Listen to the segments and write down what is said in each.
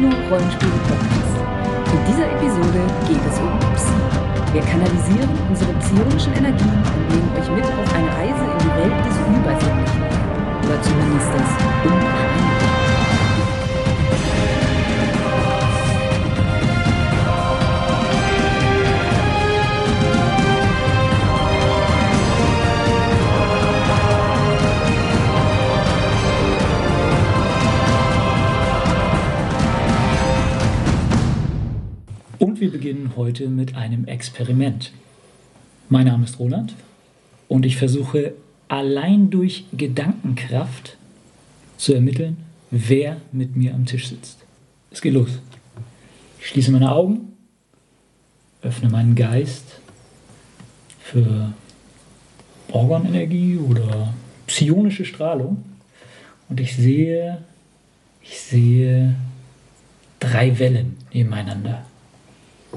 der nicht nur Rollenspiele-Podcast. In dieser Episode geht es um Psi. Wir kanalisieren unsere psionischen Energien und nehmen euch mit auf eine Reise in die Welt des Übersinnlichen. Oder zumindest des Unwahrscheinlichen. Wir beginnen heute mit einem Experiment. Mein Name ist Roland und ich versuche allein durch Gedankenkraft zu ermitteln, wer mit mir am Tisch sitzt. Es geht los. Ich schließe meine Augen, öffne meinen Geist für Organenergie oder psionische Strahlung und ich sehe, ich sehe drei Wellen nebeneinander.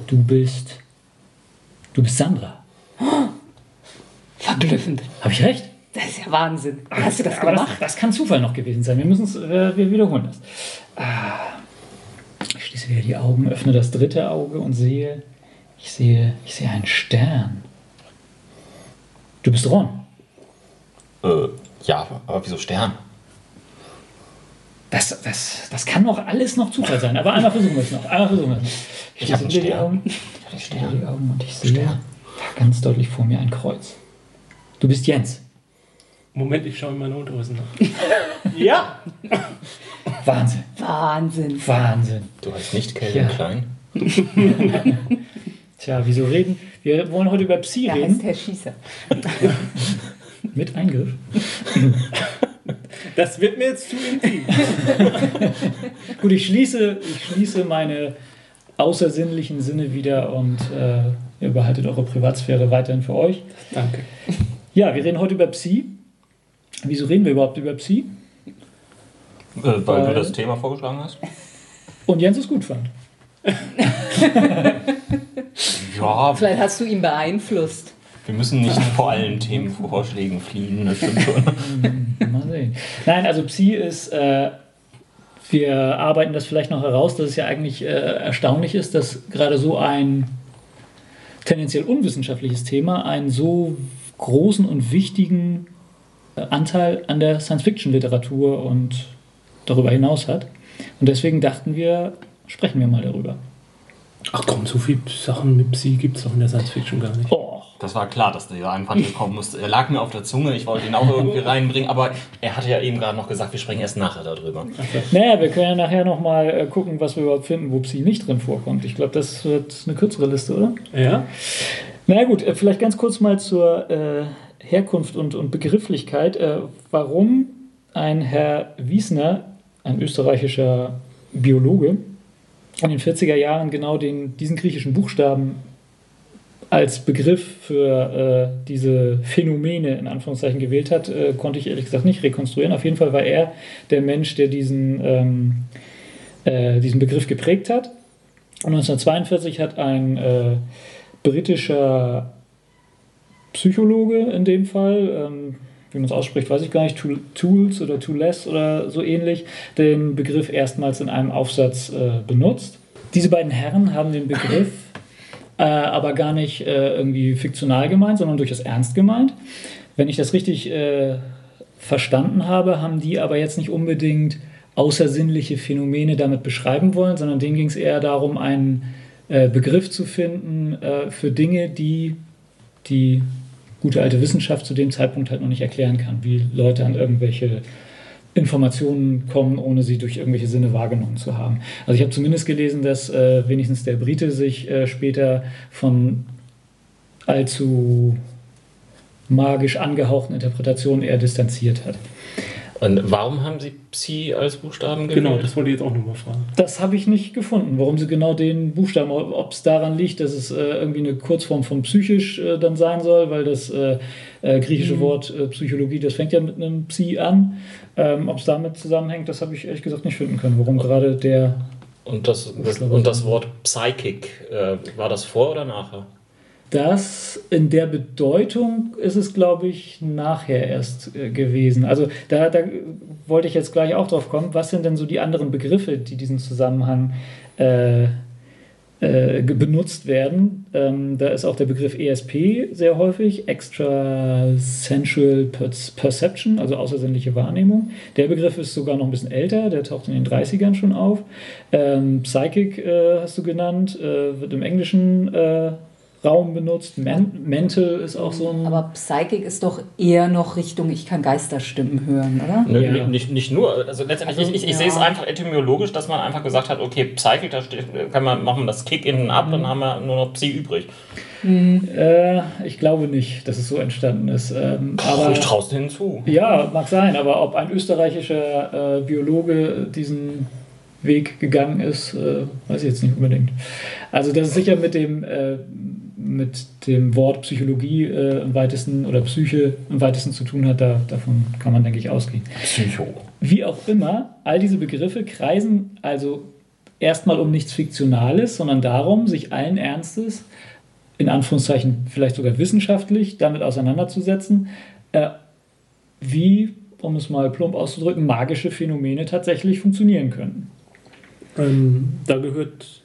Du bist. Du bist Sandra. Verblüffend. Habe ich recht? Das ist ja Wahnsinn. Hast du das Aber gemacht? Das, das kann Zufall noch gewesen sein. Wir müssen es, äh, wir wiederholen das. Ah, ich schließe wieder die Augen, öffne das dritte Auge und sehe, ich sehe, ich sehe einen Stern. Du bist Ron. Äh, ja, aber wieso Stern? Das, das, das kann doch alles noch Zufall sein. Aber einmal versuchen wir es noch. Einmal versuchen wir es noch. Ich Ich hab schließe wieder die. Augen. Ich hab einen Ich schließe die. Augen und ich sehe Stern. ganz deutlich vor mir ein Kreuz. Du bist Jens. Moment, ich schaue in meine Unterhosen nach. ja! Wahnsinn. Wahnsinn. Wahnsinn. Du heißt nicht Calvin Ja. Klein? Tja, wieso reden? Wir wollen heute über Psi Da reden. heißt Herr Schießer. Mit Eingriff. Das wird mir jetzt zu intim. Gut, ich schließe, ich schließe meine außersinnlichen Sinne wieder und äh, ihr behaltet eure Privatsphäre weiterhin für euch. Danke. Ja, wir reden heute über Psi. Wieso reden wir überhaupt über Psi? Äh, weil Weil- du das Thema vorgeschlagen hast? Und Jens es gut fand. Ja, Vielleicht hast du ihn beeinflusst. wir müssen nicht vor allen Themenvorschlägen fliehen, das stimmt schon. Sehen. Nein, also Psi ist, äh, wir arbeiten das vielleicht noch heraus, dass es ja eigentlich äh, erstaunlich ist, dass gerade so ein tendenziell unwissenschaftliches Thema einen so großen und wichtigen äh, Anteil an der Science-Fiction-Literatur und darüber hinaus hat. Und deswegen dachten wir, sprechen wir mal darüber. Ach komm, so viele Sachen mit Psi gibt es doch in der Science Fiction gar nicht. Oh, Das war klar, dass dieser hier kommen musste. Er lag mir auf der Zunge, ich wollte ihn auch irgendwie reinbringen, aber er hatte ja eben gerade noch gesagt, wir sprechen erst nachher darüber. naja, wir können ja nachher nochmal äh, gucken, was wir überhaupt finden, wo Psi nicht drin vorkommt. Ich glaube, das wird eine kürzere Liste, oder? Ja? Na ja, gut, äh, vielleicht ganz kurz mal zur äh, Herkunft und, und Begrifflichkeit. Äh, warum ein Herr Wiesner, ein österreichischer Biologe, in den 40er Jahren genau den, diesen griechischen Buchstaben als Begriff für äh, diese Phänomene in Anführungszeichen gewählt hat, äh, konnte ich ehrlich gesagt nicht rekonstruieren. Auf jeden Fall war er der Mensch, der diesen, ähm, äh, diesen Begriff geprägt hat. Und 1942 hat ein äh, britischer Psychologe in dem Fall, ähm, wie man es ausspricht, weiß ich gar nicht, Tool- Tools oder Tools oder so ähnlich, den Begriff erstmals in einem Aufsatz äh, benutzt. Diese beiden Herren haben den Begriff äh, aber gar nicht äh, irgendwie fiktional gemeint, sondern durchaus ernst gemeint. Wenn ich das richtig äh, verstanden habe, haben die aber jetzt nicht unbedingt außersinnliche Phänomene damit beschreiben wollen, sondern denen ging es eher darum, einen äh, Begriff zu finden äh, für Dinge, die die gute alte Wissenschaft zu dem Zeitpunkt halt noch nicht erklären kann, wie Leute an irgendwelche Informationen kommen, ohne sie durch irgendwelche Sinne wahrgenommen zu haben. Also ich habe zumindest gelesen, dass äh, wenigstens der Brite sich äh, später von allzu magisch angehauchten Interpretationen eher distanziert hat. Und warum haben Sie Psi als Buchstaben gewählt? Genau, das wollte ich jetzt auch nochmal fragen. Das habe ich nicht gefunden, warum sie genau den Buchstaben, ob es daran liegt, dass es äh, irgendwie eine Kurzform von psychisch äh, dann sein soll, weil das äh, äh, griechische Wort äh, Psychologie, das fängt ja mit einem Psi an. Ähm, ob es damit zusammenhängt, das habe ich ehrlich gesagt nicht finden können, warum gerade der Und das, das, und das Wort Psychic, äh, war das vor oder nachher? Das in der Bedeutung ist es, glaube ich, nachher erst äh, gewesen. Also da, da wollte ich jetzt gleich auch drauf kommen. Was sind denn so die anderen Begriffe, die diesen Zusammenhang äh, äh, benutzt werden? Ähm, da ist auch der Begriff ESP sehr häufig, Extra Sensual Perception, also außersinnliche Wahrnehmung. Der Begriff ist sogar noch ein bisschen älter, der taucht in den 30ern schon auf. Ähm, Psychic äh, hast du genannt, äh, wird im Englischen äh, Raum benutzt. Men Mental ist auch so ein. Aber Psychic ist doch eher noch Richtung, ich kann Geisterstimmen hören, oder? Nö, Ja. nicht, nicht nur. Also letztendlich, Also, ich, ich, ja. sehe es einfach etymologisch, dass man einfach gesagt hat, okay, Psychic, da steht, kann man, machen wir das Kick innen ab, dann haben wir nur noch Psi übrig. Äh, ich glaube nicht, dass es so entstanden ist. Ähm, Aber aber ich traust hinzu. ja, mag sein, aber ob ein österreichischer äh, Biologe diesen Weg gegangen ist, äh, weiß ich jetzt nicht unbedingt. Also das ist sicher mit dem, äh, mit dem Wort Psychologie äh, im weitesten oder Psyche im weitesten zu tun hat, da, davon kann man, denke ich, ausgehen. Psycho. Wie auch immer, all diese Begriffe kreisen also erstmal um nichts Fiktionales, sondern darum, sich allen Ernstes, in Anführungszeichen vielleicht sogar wissenschaftlich, damit auseinanderzusetzen, äh, wie, um es mal plump auszudrücken, magische Phänomene tatsächlich funktionieren können. Ähm, da gehört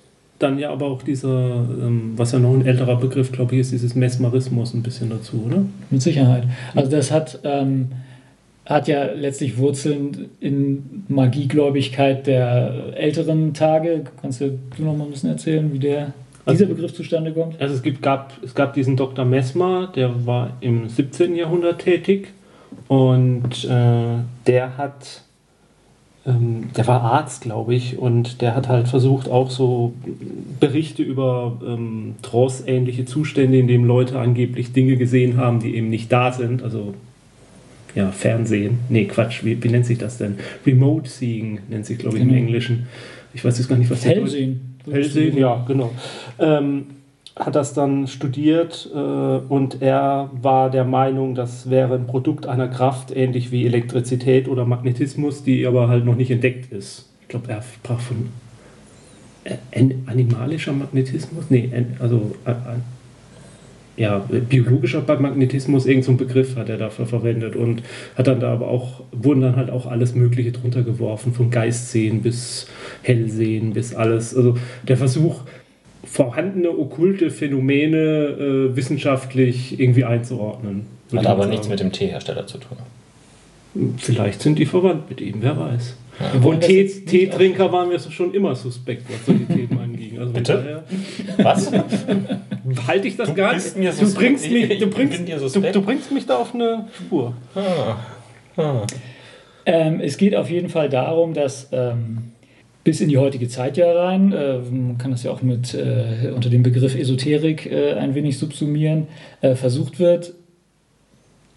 dann ja aber auch dieser, ähm, was ja noch ein älterer Begriff, glaube ich, ist, dieses Mesmerismus ein bisschen dazu, oder? Mit Sicherheit. Also das hat, ähm, hat ja letztlich Wurzeln in Magiegläubigkeit der älteren Tage. Kannst du, du noch mal ein bisschen erzählen, wie der, dieser Begriff zustande kommt? Also es, gibt, gab, es gab diesen Dr. Mesmer, der war im 17. Jahrhundert tätig und äh, der hat, ähm, der war Arzt, glaube ich, und der hat halt versucht, auch so Berichte über ähm, Trance-ähnliche Zustände, in denen Leute angeblich Dinge gesehen haben, die eben nicht da sind, also ja, Fernsehen. Nee, Quatsch, wie, wie nennt sich das denn? Remote Seeing nennt sich, glaube ich, Genau. im Englischen. Ich weiß jetzt gar nicht, was Hellsehen. Hellsehen, ja, genau. Ähm, hat das dann studiert äh, und er war der Meinung, das wäre ein Produkt einer Kraft, ähnlich wie Elektrizität oder Magnetismus, die aber halt noch nicht entdeckt ist. Ich glaube, er sprach von äh, an- animalischer Magnetismus? Nee, also ja, biologischer Magnetismus, irgendein so Begriff hat er dafür verwendet und hat dann da aber auch, wurden dann halt auch alles Mögliche drunter geworfen, von Geistsehen bis Hellsehen bis alles. Also der Versuch, vorhandene okkulte Phänomene äh, wissenschaftlich irgendwie einzuordnen. Hat aber nichts mit dem Teehersteller zu tun. Vielleicht sind die verwandt mit ihm, wer weiß. Wollen Und Teetrinker waren wir schon immer suspekt, was solche Themen anging. Also von Bitte? daher Was? halte ich das Du gar bist nicht. mir Du bringst mich, Ich du bringst, du, du bringst mich da auf eine Spur. Ah. Ah. Ähm, es geht auf jeden Fall darum, dass ähm, bis in die heutige Zeit ja rein, äh, man kann das ja auch mit äh, unter dem Begriff Esoterik äh, ein wenig subsumieren, versucht wird,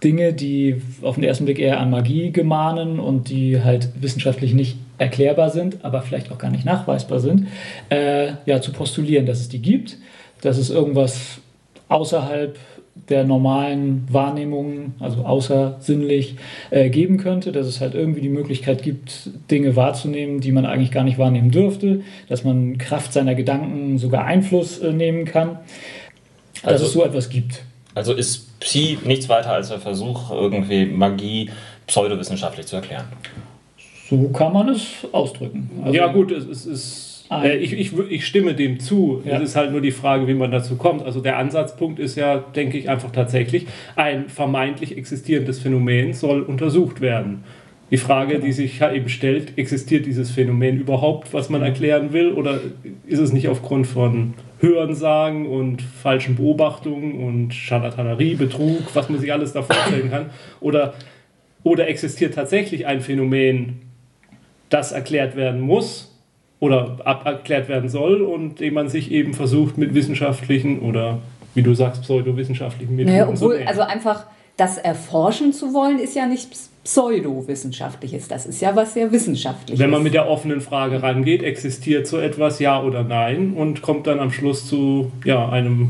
Dinge, die auf den ersten Blick eher an Magie gemahnen und die halt wissenschaftlich nicht erklärbar sind, aber vielleicht auch gar nicht nachweisbar sind, äh, ja, zu postulieren, dass es die gibt, dass es irgendwas außerhalb der normalen Wahrnehmung, also außersinnlich, äh, geben könnte, dass es halt irgendwie die Möglichkeit gibt, Dinge wahrzunehmen, die man eigentlich gar nicht wahrnehmen dürfte, dass man Kraft seiner Gedanken sogar Einfluss äh, nehmen kann, dass Also- es so etwas gibt. Also ist Psi nichts weiter als der Versuch, irgendwie Magie pseudowissenschaftlich zu erklären. So kann man es ausdrücken. Also- ja, gut, es, es ist. Ah. Äh, ich, ich, ich stimme dem zu. Ja. Es ist halt nur die Frage, wie man dazu kommt. Also der Ansatzpunkt ist ja, denke ich, einfach tatsächlich, ein vermeintlich existierendes Phänomen soll untersucht werden. Die Frage, Genau. die sich ja eben stellt, existiert dieses Phänomen überhaupt, was man erklären will, oder ist es nicht aufgrund von Hörensagen und falschen Beobachtungen und Scharlatanerie, Betrug, was man sich alles da vorstellen kann, oder, oder existiert tatsächlich ein Phänomen, das erklärt werden muss oder ab erklärt werden soll und dem man sich eben versucht mit wissenschaftlichen oder wie du sagst pseudowissenschaftlichen Methoden Naja, zu obwohl, also einfach das erforschen zu wollen, ist ja nichts Pseudowissenschaftliches. Das ist ja was sehr Wissenschaftliches. Wenn man mit der offenen Frage rangeht, existiert so etwas, ja oder nein, und kommt dann am Schluss zu ja, einem,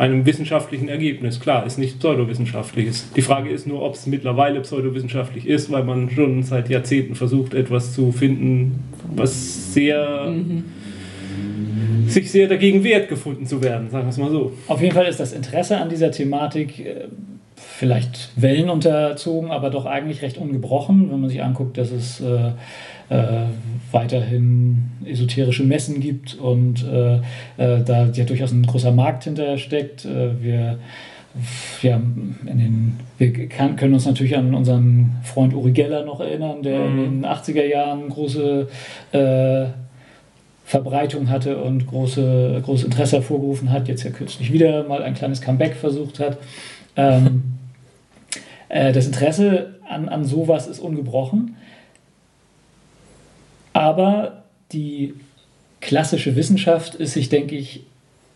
einem wissenschaftlichen Ergebnis. Klar, ist nicht pseudowissenschaftliches. Die Frage ist nur, ob es mittlerweile pseudowissenschaftlich ist, weil man schon seit Jahrzehnten versucht, etwas zu finden, was sehr sich sehr dagegen wehrt, gefunden zu werden, sagen wir es mal so. Auf jeden Fall ist das Interesse an dieser Thematik vielleicht wellenunterzogen, aber doch eigentlich recht ungebrochen, wenn man sich anguckt, dass es äh, äh, weiterhin esoterische Messen gibt und äh, äh, da ja durchaus ein großer Markt hinter steckt. Äh, wir ja, in den, wir kann, können uns natürlich an unseren Freund Uri Geller noch erinnern, der Mhm. in den 80er Jahren große äh, Verbreitung hatte und große, großes Interesse hervorgerufen hat, jetzt ja kürzlich wieder mal ein kleines Comeback versucht hat. Ähm, äh, das Interesse an, an sowas ist ungebrochen, aber die klassische Wissenschaft ist sich, denke ich,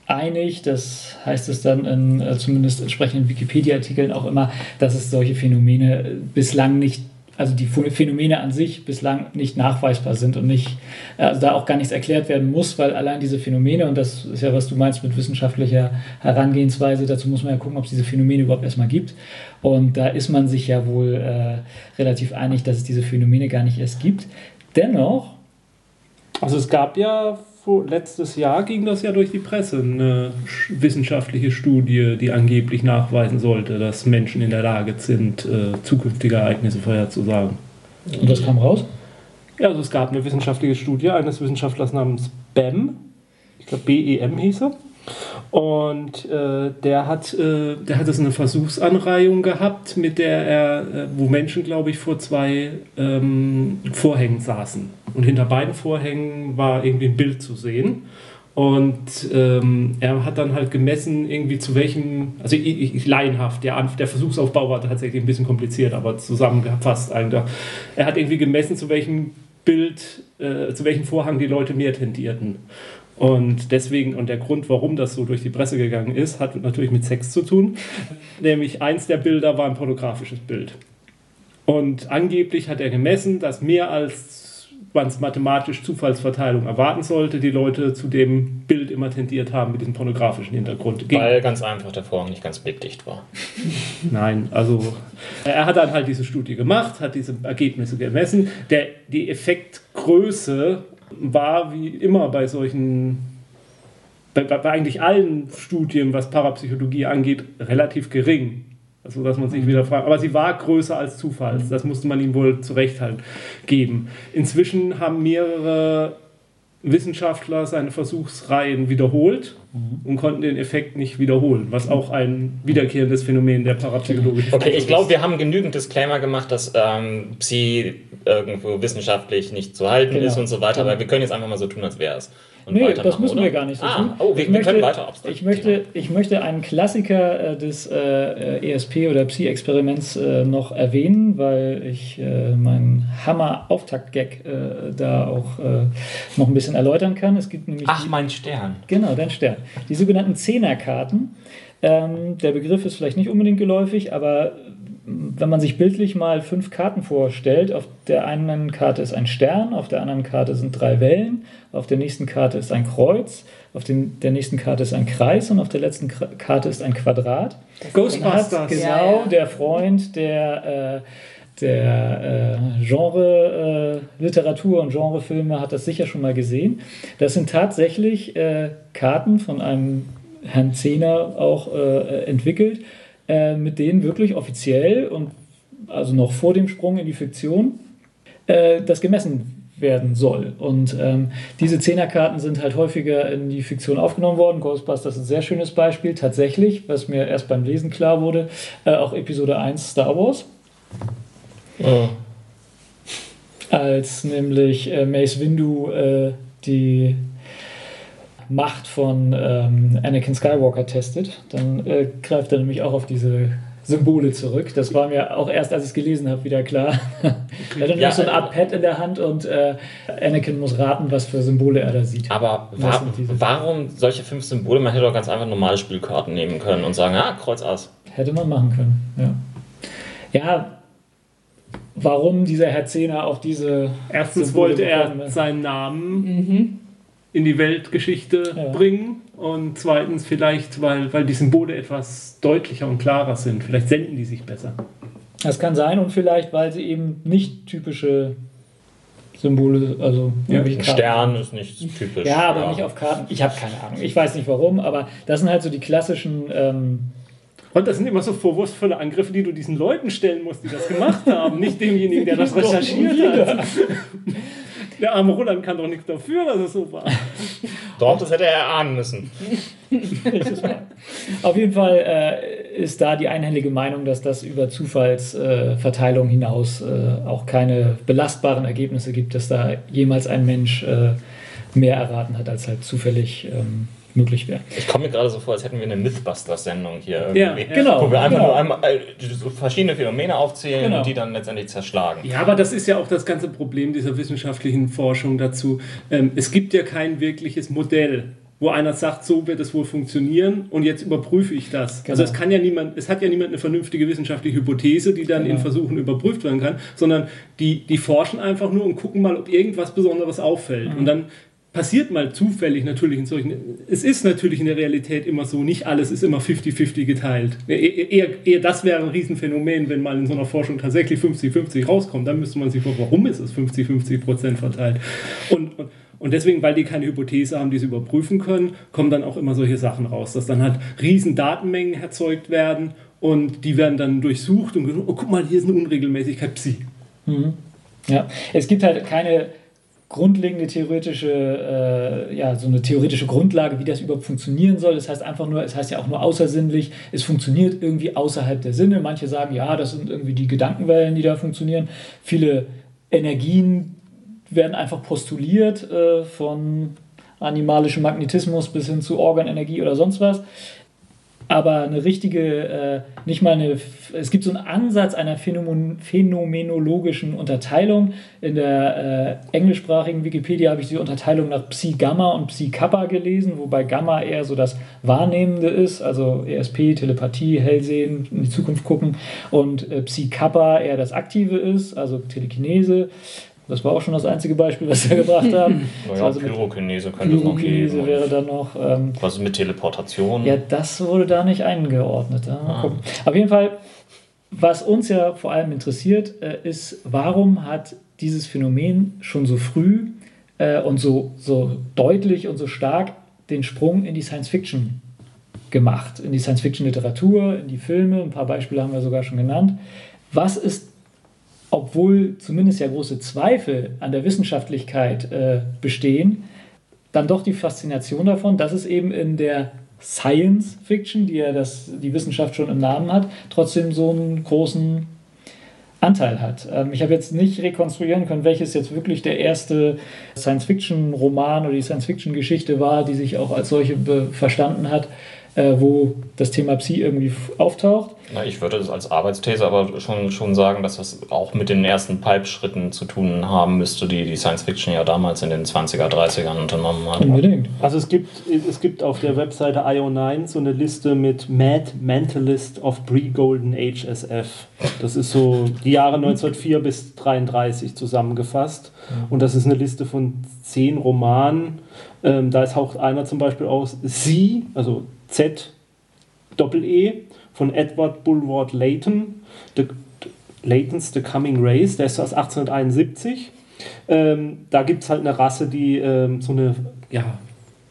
einig, das heißt es dann in äh, zumindest entsprechenden Wikipedia-Artikeln auch immer, dass es solche Phänomene bislang nicht, also die Ph- Phänomene an sich bislang nicht nachweisbar sind und nicht, äh, also da auch gar nichts erklärt werden muss, weil allein diese Phänomene, und das ist ja, was du meinst mit wissenschaftlicher Herangehensweise, dazu muss man ja gucken, ob es diese Phänomene überhaupt erstmal gibt. Und da ist man sich ja wohl äh, relativ einig, dass es diese Phänomene gar nicht erst gibt. Dennoch Also es gab ja letztes Jahr ging das ja durch die Presse, eine sch- wissenschaftliche Studie, die angeblich nachweisen sollte, dass Menschen in der Lage sind, äh, zukünftige Ereignisse vorherzusagen. Und das kam raus? Ja, also es gab eine wissenschaftliche Studie eines Wissenschaftlers namens BEM, ich glaube BEM hieß er. Und äh, der hat, äh, der hat es eine Versuchsanreihung gehabt, mit der er, äh, wo Menschen, glaube ich, vor zwei ähm, Vorhängen saßen. Und hinter beiden Vorhängen war irgendwie ein Bild zu sehen. Und ähm, er hat dann halt gemessen, irgendwie zu welchem, also ich, ich, laienhaft, der, der Versuchsaufbau war tatsächlich ein bisschen kompliziert, aber zusammengefasst eigentlich. Er hat irgendwie gemessen, zu welchem Bild, äh, zu welchem Vorhang die Leute mehr tendierten. Und deswegen, und der Grund, warum das so durch die Presse gegangen ist, hat natürlich mit Sex zu tun. Nämlich eins der Bilder war ein pornografisches Bild. Und angeblich hat er gemessen, dass mehr als man es mathematisch Zufallsverteilung erwarten sollte, die Leute zu dem Bild immer tendiert haben mit diesem pornografischen Hintergrund. Weil ganz einfach der Vorhang nicht ganz blickdicht war. Nein, also er hat dann halt diese Studie gemacht, hat diese Ergebnisse gemessen. Der, die Effektgröße war wie immer bei solchen, bei, bei eigentlich allen Studien, was Parapsychologie angeht, relativ gering. Also, dass man sich wieder fragt. Aber sie war größer als Zufalls. Das musste man ihm wohl zurecht halt geben. Inzwischen haben mehrere Wissenschaftler seine Versuchsreihen wiederholt und konnten den Effekt nicht wiederholen, was auch ein wiederkehrendes Phänomen der parapsychologischen Okay, ich glaube, wir haben genügend Disclaimer gemacht, dass ähm, Psi irgendwo wissenschaftlich nicht zu halten Genau. ist und so weiter, aber wir können jetzt einfach mal so tun, als wäre es. Und Nee, das müssen oder? wir gar nicht so ah, tun. Oh, wir, Ich wir möchte- können weiter abstrahieren. Ich möchte, ich möchte einen Klassiker äh, des äh, ESP oder Psi-Experiments äh, noch erwähnen, weil ich äh, meinen Hammer-Auftakt-Gag äh, da auch äh, noch ein bisschen erläutern kann. Es gibt nämlich Ach, die- mein Stern. Genau, dein Stern. Die sogenannten Zehnerkarten. Ähm, der Begriff ist vielleicht nicht unbedingt geläufig, aber wenn man sich bildlich mal fünf Karten vorstellt, auf der einen Karte ist ein Stern, auf der anderen Karte sind drei Wellen, auf der nächsten Karte ist ein Kreuz, auf den, der nächsten Karte ist ein Kreis und auf der letzten Karte ist ein Quadrat. Ghostbusters. genau Ja, ja. der Freund der, äh, der äh, Genre äh, Literatur und Genrefilme hat das sicher schon mal gesehen. Das sind tatsächlich äh, Karten von einem Herrn Zehner auch äh, entwickelt, äh, mit denen wirklich offiziell und also noch vor dem Sprung in die Fiktion äh, das gemessen werden soll. Und ähm, diese Zehnerkarten sind halt häufiger in die Fiktion aufgenommen worden. Ghostbusters ist ein sehr schönes Beispiel. Tatsächlich, was mir erst beim Lesen klar wurde, auch Episode 1 Star Wars. Als nämlich äh, Mace Windu äh, die Macht von ähm, Anakin Skywalker testet, dann äh, greift er nämlich auch auf diese Symbole zurück. Das war mir auch erst, als ich es gelesen habe, wieder klar. er hat dann Ja, so ein äh, Art Pad in der Hand und äh, Anakin muss raten, was für Symbole er da sieht. Aber wa warum solche fünf Symbole? Man hätte doch ganz einfach normale Spielkarten nehmen können und sagen, ah, Kreuz Ass. Hätte man machen können, ja. Ja, warum dieser Herr Zehner auf diese. Erstens Symbole wollte er seinen Namen Mhm. in die Weltgeschichte Ja. bringen und zweitens vielleicht, weil, weil die Symbole etwas deutlicher und klarer sind. Vielleicht senden die sich besser. Das kann sein und vielleicht, weil sie eben nicht typische Symbole, also Ja, Ein Karten. Stern ist nicht typisch. Ja, aber nicht auf Karten. Ich habe keine Ahnung. Ich weiß nicht warum, aber das sind halt so die klassischen. Ähm, Und das sind immer so vorwurfsvolle Angriffe, die du diesen Leuten stellen musst, die das gemacht haben, nicht demjenigen, der das recherchiert hat. Der arme Roland kann doch nichts dafür, dass es so war. Doch, das hätte er erahnen müssen. Auf jeden Fall äh, ist da die einhellige Meinung, dass das über Zufallsverteilung äh, hinaus äh, auch keine belastbaren Ergebnisse gibt, dass da jemals ein Mensch äh, mehr erraten hat, als halt zufällig ähm, möglich wäre. Ich komme mir gerade so vor, als hätten wir eine Mythbusters-Sendung hier Ja, irgendwie. genau, Wo wir einfach genau. nur einmal äh, so verschiedene Phänomene aufzählen Genau. und die dann letztendlich zerschlagen. Ja, aber das ist ja auch das ganze Problem dieser wissenschaftlichen Forschung dazu. Ähm, es gibt ja kein wirkliches Modell, wo einer sagt, so wird es wohl funktionieren und jetzt überprüfe ich das. Genau. Also es kann ja niemand, es hat ja niemand eine vernünftige wissenschaftliche Hypothese, die dann Genau. in Versuchen überprüft werden kann, sondern die, die forschen einfach nur und gucken mal, ob irgendwas Besonderes auffällt. Mhm. Und dann passiert mal zufällig natürlich in solchen. Es ist natürlich in der Realität immer so, nicht alles ist immer 50-50 geteilt. E- e- Eher, eher das wäre ein Riesenphänomen, wenn mal in so einer Forschung tatsächlich 50-50 rauskommt. Dann müsste man sich fragen, warum ist es 50-50 Prozent verteilt? Und, und, und deswegen, weil die keine Hypothese haben, die sie überprüfen können, kommen dann auch immer solche Sachen raus, dass dann halt riesen Datenmengen erzeugt werden und die werden dann durchsucht und gesagt, oh, guck mal, hier ist eine Unregelmäßigkeit, Psi. Ja, es gibt halt keine grundlegende theoretische, äh, ja, so eine theoretische Grundlage, wie das überhaupt funktionieren soll. Das heißt einfach nur, es heißt ja auch nur außersinnlich, es funktioniert irgendwie außerhalb der Sinne. Manche sagen, ja, das sind irgendwie die Gedankenwellen, die da funktionieren. Viele Energien werden einfach postuliert, äh, von animalischem Magnetismus bis hin zu Organenergie oder sonst was. Aber eine richtige, äh, nicht mal eine, es gibt so einen Ansatz einer Phänomen, phänomenologischen Unterteilung. In der äh, englischsprachigen Wikipedia habe ich die Unterteilung nach Psi-Gamma und Psi-Kappa gelesen, wobei Gamma eher so das Wahrnehmende ist, also ESP, Telepathie, Hellsehen, in die Zukunft gucken, und äh, Psi-Kappa eher das Aktive ist, also Telekinese. Das war auch schon das einzige Beispiel, was wir gebracht haben. Naja, also mit Pyrokinese könnte es noch Pyrokinese geben. wäre dann noch. Ähm, Was ist mit Teleportation? ja, das wurde da nicht eingeordnet. Ja. Gucken. Auf jeden Fall, was uns ja vor allem interessiert, äh, ist, warum hat dieses Phänomen schon so früh äh, und so, so deutlich und so stark den Sprung in die Science Fiction gemacht, in die Science Fiction Literatur, in die Filme, ein paar Beispiele haben wir sogar schon genannt. Was ist obwohl zumindest ja große Zweifel an der Wissenschaftlichkeit äh, bestehen, dann doch die Faszination davon, dass es eben in der Science Fiction, die ja das, die Wissenschaft schon im Namen hat, trotzdem so einen großen Anteil hat. Ähm, ich habe jetzt nicht rekonstruieren können, welches jetzt wirklich der erste Science-Fiction-Roman oder die Science-Fiction-Geschichte war, die sich auch als solche verstanden hat, äh, wo das Thema Psi irgendwie auftaucht. Na, ich würde das als Arbeitsthese aber schon, schon sagen, dass das auch mit den ersten Pipe-Schritten zu tun haben müsste, die die Science Fiction ja damals in den 20er, 30ern unternommen hat. Unbedingt. Also es gibt, es gibt auf der Webseite IO9 so eine Liste mit Mad Mentalist of Pre-Golden Age SF. Das ist so die Jahre 1904 bis 33 zusammengefasst. Und das ist eine Liste von zehn Romanen. Ähm, da ist auch einer zum Beispiel aus Sie, also Z Doppel-E von Edward Bulward Layton. The, Layton's The Coming Race, der ist aus 1871. Ähm, da gibt es halt eine Rasse, die ähm, so eine, ja,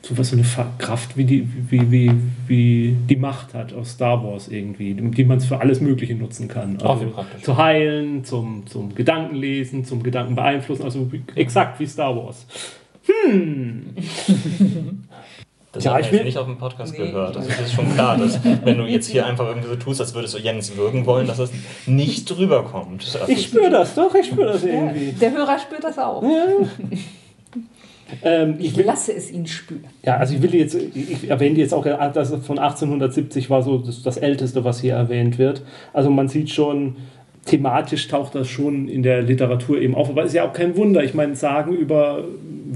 so was so eine Kraft wie die, wie, wie, wie die Macht hat aus Star Wars irgendwie, die man für alles Mögliche nutzen kann. Also zu heilen, zum, zum Gedankenlesen, zum Gedanken beeinflussen, also exakt wie Star Wars. Das Ja, habe ich ich will- jetzt nicht auf dem Podcast Nee. gehört. Das ist schon klar, dass wenn du jetzt hier einfach irgendwie so tust, als würdest du Jens würgen wollen, dass das nicht drüber kommt. Ich spüre das, doch, ich spüre das irgendwie. Der Hörer spürt das auch. Ähm, ich Ich will, lasse es ihn spüren. ja, also ich will jetzt, ich erwähne jetzt auch, dass es von 1870 war so das, das Älteste, was hier erwähnt wird. Also man sieht schon, thematisch taucht das schon in der Literatur eben auf. Aber es ist ja auch kein Wunder. Ich meine, Sagen über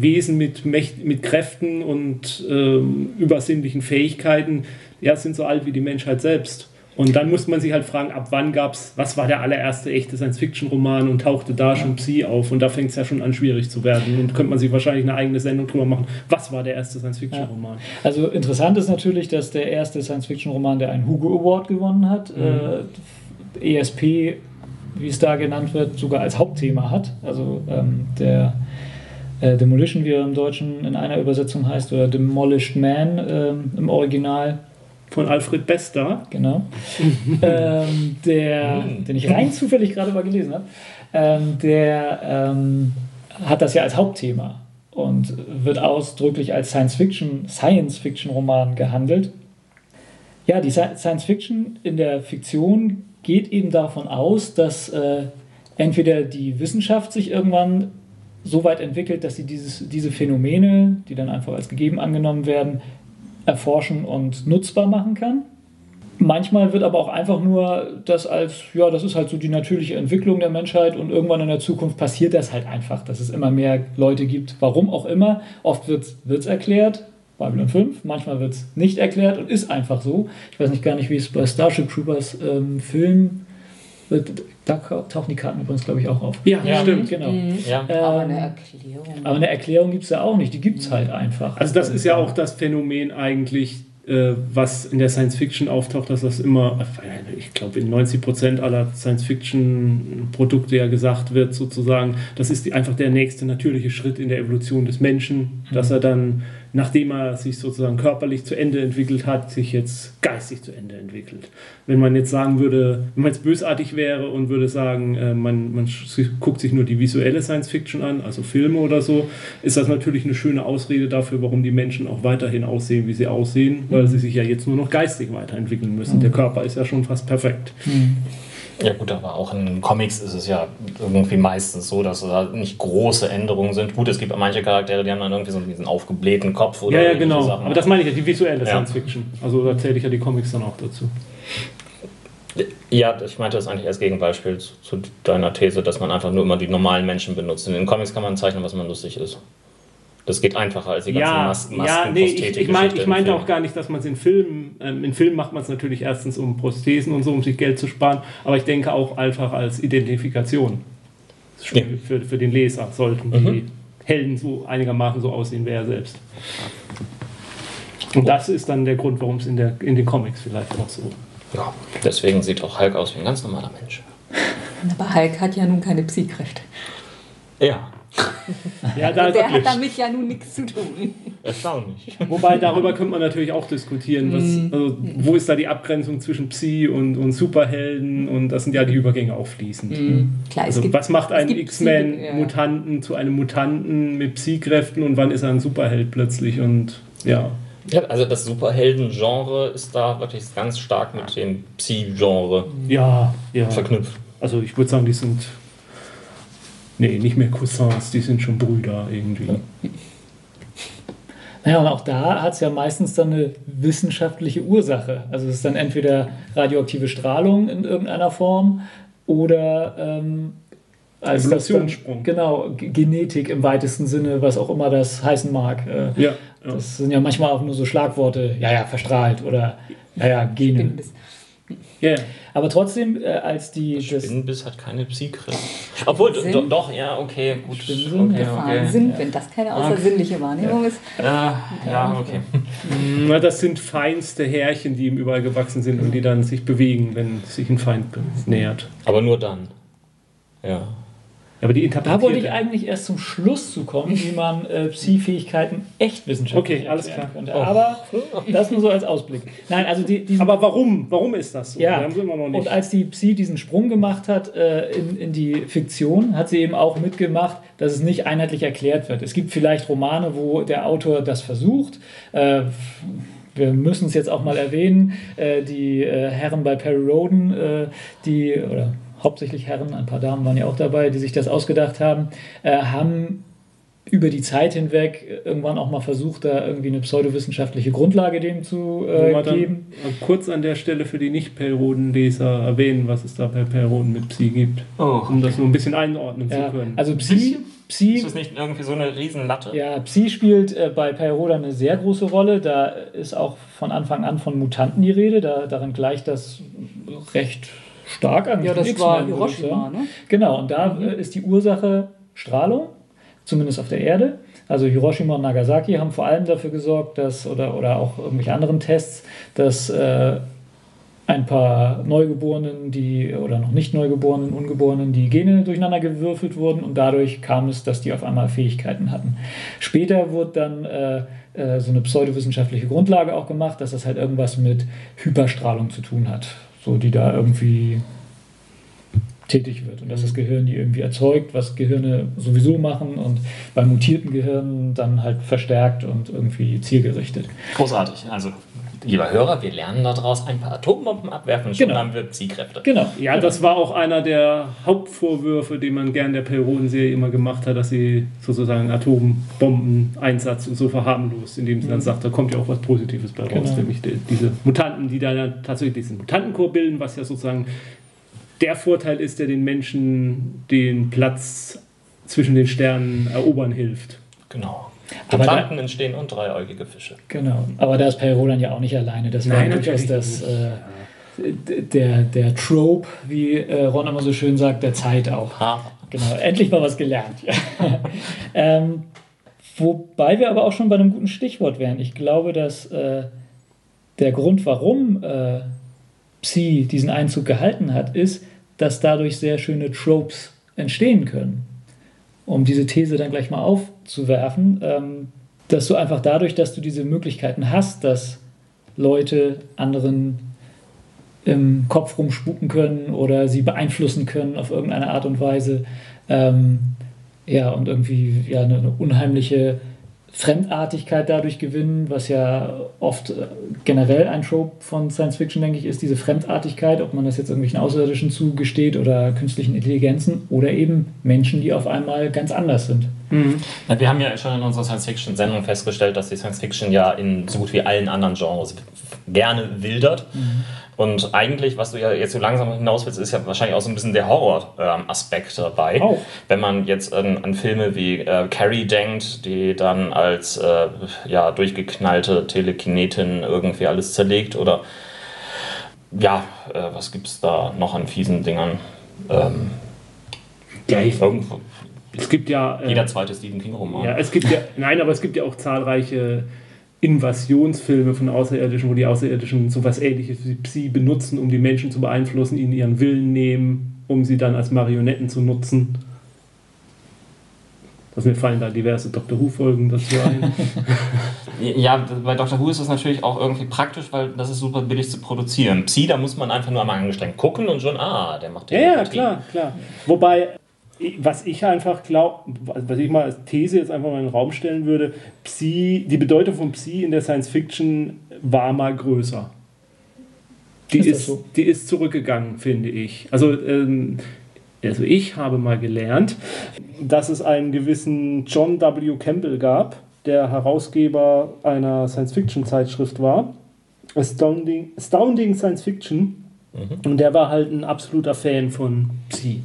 Wesen mit, Mächt, mit Kräften und ähm, übersinnlichen Fähigkeiten, ja, sind so alt wie die Menschheit selbst. Und dann muss man sich halt fragen, ab wann gab es, was war der allererste echte Science-Fiction-Roman und tauchte da schon Psi auf? Und da fängt es ja schon an, schwierig zu werden. Und könnte man sich wahrscheinlich eine eigene Sendung drüber machen. Was war der erste Science-Fiction-Roman? Also interessant ist natürlich, dass der erste Science-Fiction-Roman, der einen Hugo Award gewonnen hat, äh, ESP wie es da genannt wird, sogar als Hauptthema hat. Also ähm, der äh, Demolition, wie er im Deutschen in einer Übersetzung heißt, oder Demolished Man ähm, im Original. Von Alfred Bester. Genau. ähm, der, den ich rein zufällig gerade mal gelesen habe. Ähm, der ähm, hat das ja als Hauptthema und wird ausdrücklich als Science-Fiction, Science-Fiction-Roman gehandelt. Ja, die Science-Fiction in der Fiktion geht eben davon aus, dass äh, entweder die Wissenschaft sich irgendwann so weit entwickelt, dass sie dieses, diese Phänomene, die dann einfach als gegeben angenommen werden, erforschen und nutzbar machen kann. Manchmal wird aber auch einfach nur das als, ja, das ist halt so die natürliche Entwicklung der Menschheit und irgendwann in der Zukunft passiert das halt einfach, dass es immer mehr Leute gibt, warum auch immer. Oft wird es erklärt, Babylon 5, manchmal wird es nicht erklärt und ist einfach so. Ich weiß nicht gar nicht, wie es bei Starship Troopers ähm, Film da tauchen die Karten übrigens, glaube ich, auch auf. Ja, ja. stimmt. Genau. Mhm. Ja. Ähm, aber eine Erklärung. Aber eine Erklärung gibt es ja auch nicht. Die gibt es halt einfach. Also das ist ja auch das Phänomen eigentlich, äh, was in der Science Fiction auftaucht, dass das immer, ich glaube in 90 Prozent aller Science Fiction Produkte ja gesagt wird, sozusagen, das ist die, einfach der nächste natürliche Schritt in der Evolution des Menschen, mhm. dass er dann nachdem er sich sozusagen körperlich zu Ende entwickelt hat, sich jetzt geistig zu Ende entwickelt. Wenn man jetzt sagen würde, wenn man jetzt bösartig wäre und würde sagen, äh, man, man guckt sich nur die visuelle Science Fiction an, also Filme oder so, ist das natürlich eine schöne Ausrede dafür, warum die Menschen auch weiterhin aussehen, wie sie aussehen, weil sie sich ja jetzt nur noch geistig weiterentwickeln müssen. Mhm. Der Körper ist ja schon fast perfekt. Mhm. Ja gut, aber auch in Comics ist es ja irgendwie meistens so, dass da nicht große Änderungen sind. Gut, es gibt manche Charaktere, die haben dann irgendwie so diesen aufgeblähten Kopf oder Ja, ja, genau. Sachen. Aber das meine ich ja, die visuelle ja. Science Fiction. Also da zähle ich ja die Comics dann auch dazu. Ja, ich meinte das eigentlich als Gegenbeispiel zu, zu deiner These, dass man einfach nur immer die normalen Menschen benutzt. In den Comics kann man zeichnen, was man lustig ist. Das geht einfacher als die ganzen ja, Masken. Ja, nee, ich, ich, mein, ich meinte auch gar nicht, dass man es in Filmen, ähm, in Filmen macht man es natürlich erstens um Prosthesen und so, um sich Geld zu sparen, aber ich denke auch einfach als Identifikation ja. für, für den Leser sollten die mhm. Helden so einigermaßen so aussehen wie er selbst. Und oh. das ist dann der Grund, warum es in, in den Comics vielleicht auch so. Ja, deswegen sieht auch Hulk aus wie ein ganz normaler Mensch. Aber Hulk hat ja nun keine Psykräfte. Ja, ja, da der hat damit ja nun nichts zu tun. Erstaunlich. Wobei, darüber könnte man natürlich auch diskutieren. Was, mhm. also, wo ist da die Abgrenzung zwischen Psi und, und Superhelden? Und das sind ja die Übergänge auch fließend. Mhm. Klar, also, gibt, was macht einen X-Men-Mutanten ja. zu einem Mutanten mit Psi-Kräften und wann ist er ein Superheld plötzlich? Und ja. Ja, also das Superhelden-Genre ist da wirklich ganz stark mit dem Psi-Genre ja, ja. verknüpft. Also ich würde sagen, die sind Nee, nicht mehr Cousins, die sind schon Brüder irgendwie. Naja, und auch da hat es ja meistens dann eine wissenschaftliche Ursache. Also es ist dann entweder radioaktive Strahlung in irgendeiner Form oder ähm, als Evolutionssprung. genau, Genetik im weitesten Sinne, was auch immer das heißen mag. Äh, ja, ja, Das sind ja manchmal auch nur so Schlagworte, ja, ja, verstrahlt oder ja, ja, Gene. Ja. Yeah. Aber trotzdem, äh, als die. Das Spinnenbiss hat keine Psychkräfte. Obwohl, do, doch, ja, okay, gut. Spinnensinn, okay, okay. Wahnsinn, wenn das keine außersinnliche Wahrnehmung ja. ist. Ja, ja, okay. Na, das sind feinste Härchen, die ihm überall gewachsen sind und die dann sich bewegen, wenn sich ein Feind nähert. Aber nur dann. Ja. Aber die da wollte ich eigentlich erst zum Schluss zu kommen, wie man äh, Psi-Fähigkeiten echt wissenschaftlich okay, alles klar. könnte. Oh. Aber das nur so als Ausblick. Nein, also die, Aber warum? Warum ist das so? Ja. Und als die Psi diesen Sprung gemacht hat äh, in, in die Fiktion, hat sie eben auch mitgemacht, dass es nicht einheitlich erklärt wird. Es gibt vielleicht Romane, wo der Autor das versucht. Äh, wir müssen es jetzt auch mal erwähnen, äh, die äh, Herren bei Perry Roden, äh, die, oder hauptsächlich Herren, ein paar Damen waren ja auch dabei, die sich das ausgedacht haben, äh, haben über die Zeit hinweg irgendwann auch mal versucht, da irgendwie eine pseudowissenschaftliche Grundlage dem zu äh, geben. kurz an der Stelle für die Nicht-Perroden-Leser erwähnen, was es da bei Perroden mit Psi gibt, oh, um das nur ein bisschen einordnen ja, zu können. Also Psi, Psi... Ist das nicht irgendwie so eine Riesenlatte? Ja, Psi spielt äh, bei Perroda eine sehr große Rolle. Da ist auch von Anfang an von Mutanten die Rede. Da, darin gleicht das recht stark an. Ja, das war Hiroshima, ne? Genau, und da mhm. ist die Ursache Strahlung, zumindest auf der Erde. Also Hiroshima und Nagasaki haben vor allem dafür gesorgt, dass, oder, oder auch irgendwelche anderen Tests, dass äh, ein paar Neugeborenen, die oder noch nicht Neugeborenen, Ungeborenen, die Gene durcheinander gewürfelt wurden und dadurch kam es, dass die auf einmal Fähigkeiten hatten. Später wurde dann äh, äh, so eine pseudowissenschaftliche Grundlage auch gemacht, dass das halt irgendwas mit Hyperstrahlung zu tun hat, so die da irgendwie tätig wird und dass das Gehirn die irgendwie erzeugt, was Gehirne sowieso machen und bei mutierten Gehirnen dann halt verstärkt und irgendwie zielgerichtet. Großartig. Also lieber Hörer, wir lernen daraus ein paar Atombomben abwerfen, schon Genau. haben wir Ziehkräfte. Genau. Ja, das war auch einer der Hauptvorwürfe, die man gern der Periodenserie immer gemacht hat, dass sie sozusagen Atombomben-Einsatz und so verharmlost, indem sie dann sagt, da kommt ja auch was Positives bei raus, Genau. nämlich die, diese Mutanten, die dann tatsächlich diesen Mutantenchor bilden, was ja sozusagen der Vorteil ist, der den Menschen den Platz zwischen den Sternen erobern hilft. Genau. Aber da- Mutanten entstehen und dreieugige Fische. Genau, aber da ist Perot dann ja auch nicht alleine. Das war Nein, durchaus natürlich das, äh, der, der Trope, wie äh, Ron immer so schön sagt, der Zeit auch. Ha. Genau, endlich mal was gelernt. ähm, wobei wir aber auch schon bei einem guten Stichwort wären. Ich glaube, dass äh, der Grund, warum Psi diesen Einzug gehalten hat, ist, dass dadurch sehr schöne Tropes entstehen können. Um diese These dann gleich mal aufzuwerfen, ähm, dass du einfach dadurch, dass du diese Möglichkeiten hast, dass Leute anderen im Kopf rumspuken können oder sie beeinflussen können auf irgendeine Art und Weise. Ähm, ja, und irgendwie ja, eine, eine unheimliche Fremdartigkeit dadurch gewinnen, was ja oft äh, generell ein Trope von Science Fiction, denke ich, ist, diese Fremdartigkeit, ob man das jetzt irgendwelchen Außerirdischen zugesteht oder künstlichen Intelligenzen oder eben Menschen, die auf einmal ganz anders sind. Na, Wir haben ja schon in unserer Science-Fiction-Sendung festgestellt, dass die Science-Fiction ja in so gut wie allen anderen Genres gerne wildert. Und eigentlich, was du ja jetzt so langsam hinaus willst, ist ja wahrscheinlich auch so ein bisschen der Horror-Aspekt dabei. Auch. Wenn man jetzt an, an Filme wie äh, Carrie denkt, die dann als äh, ja, durchgeknallte Telekinetin irgendwie alles zerlegt oder ja, äh, was gibt es da noch an fiesen Dingern? Ähm, Ja, ich, irgendwo, es gibt ja. äh, jeder zweite Stephen King-Roman. Ja, es gibt ja, nein, aber es gibt ja auch zahlreiche Invasionsfilme von Außerirdischen, wo die Außerirdischen sowas ähnliches wie Psi benutzen, um die Menschen zu beeinflussen, ihnen ihren Willen nehmen, um sie dann als Marionetten zu nutzen. Also mir fallen da diverse Doctor Who-Folgen dazu ein. Ja, bei Dr. Who ist das natürlich auch irgendwie praktisch, weil das ist super billig zu produzieren. Psi, da muss man einfach nur einmal angestrengt gucken und schon, ah, der macht ja, ja, Telepathie. klar, klar. Wobei, was ich einfach glaube, was ich mal als These jetzt einfach mal in den Raum stellen würde, Psi, die Bedeutung von Psi in der Science Fiction war mal größer. Die Ist ist, so? die ist zurückgegangen, finde ich. Also, ähm, also ich habe mal gelernt, dass es einen gewissen John W. Campbell gab, der Herausgeber einer Science-Fiction-Zeitschrift war. Astounding, Astounding Science Fiction. Und der war halt ein absoluter Fan von Psi.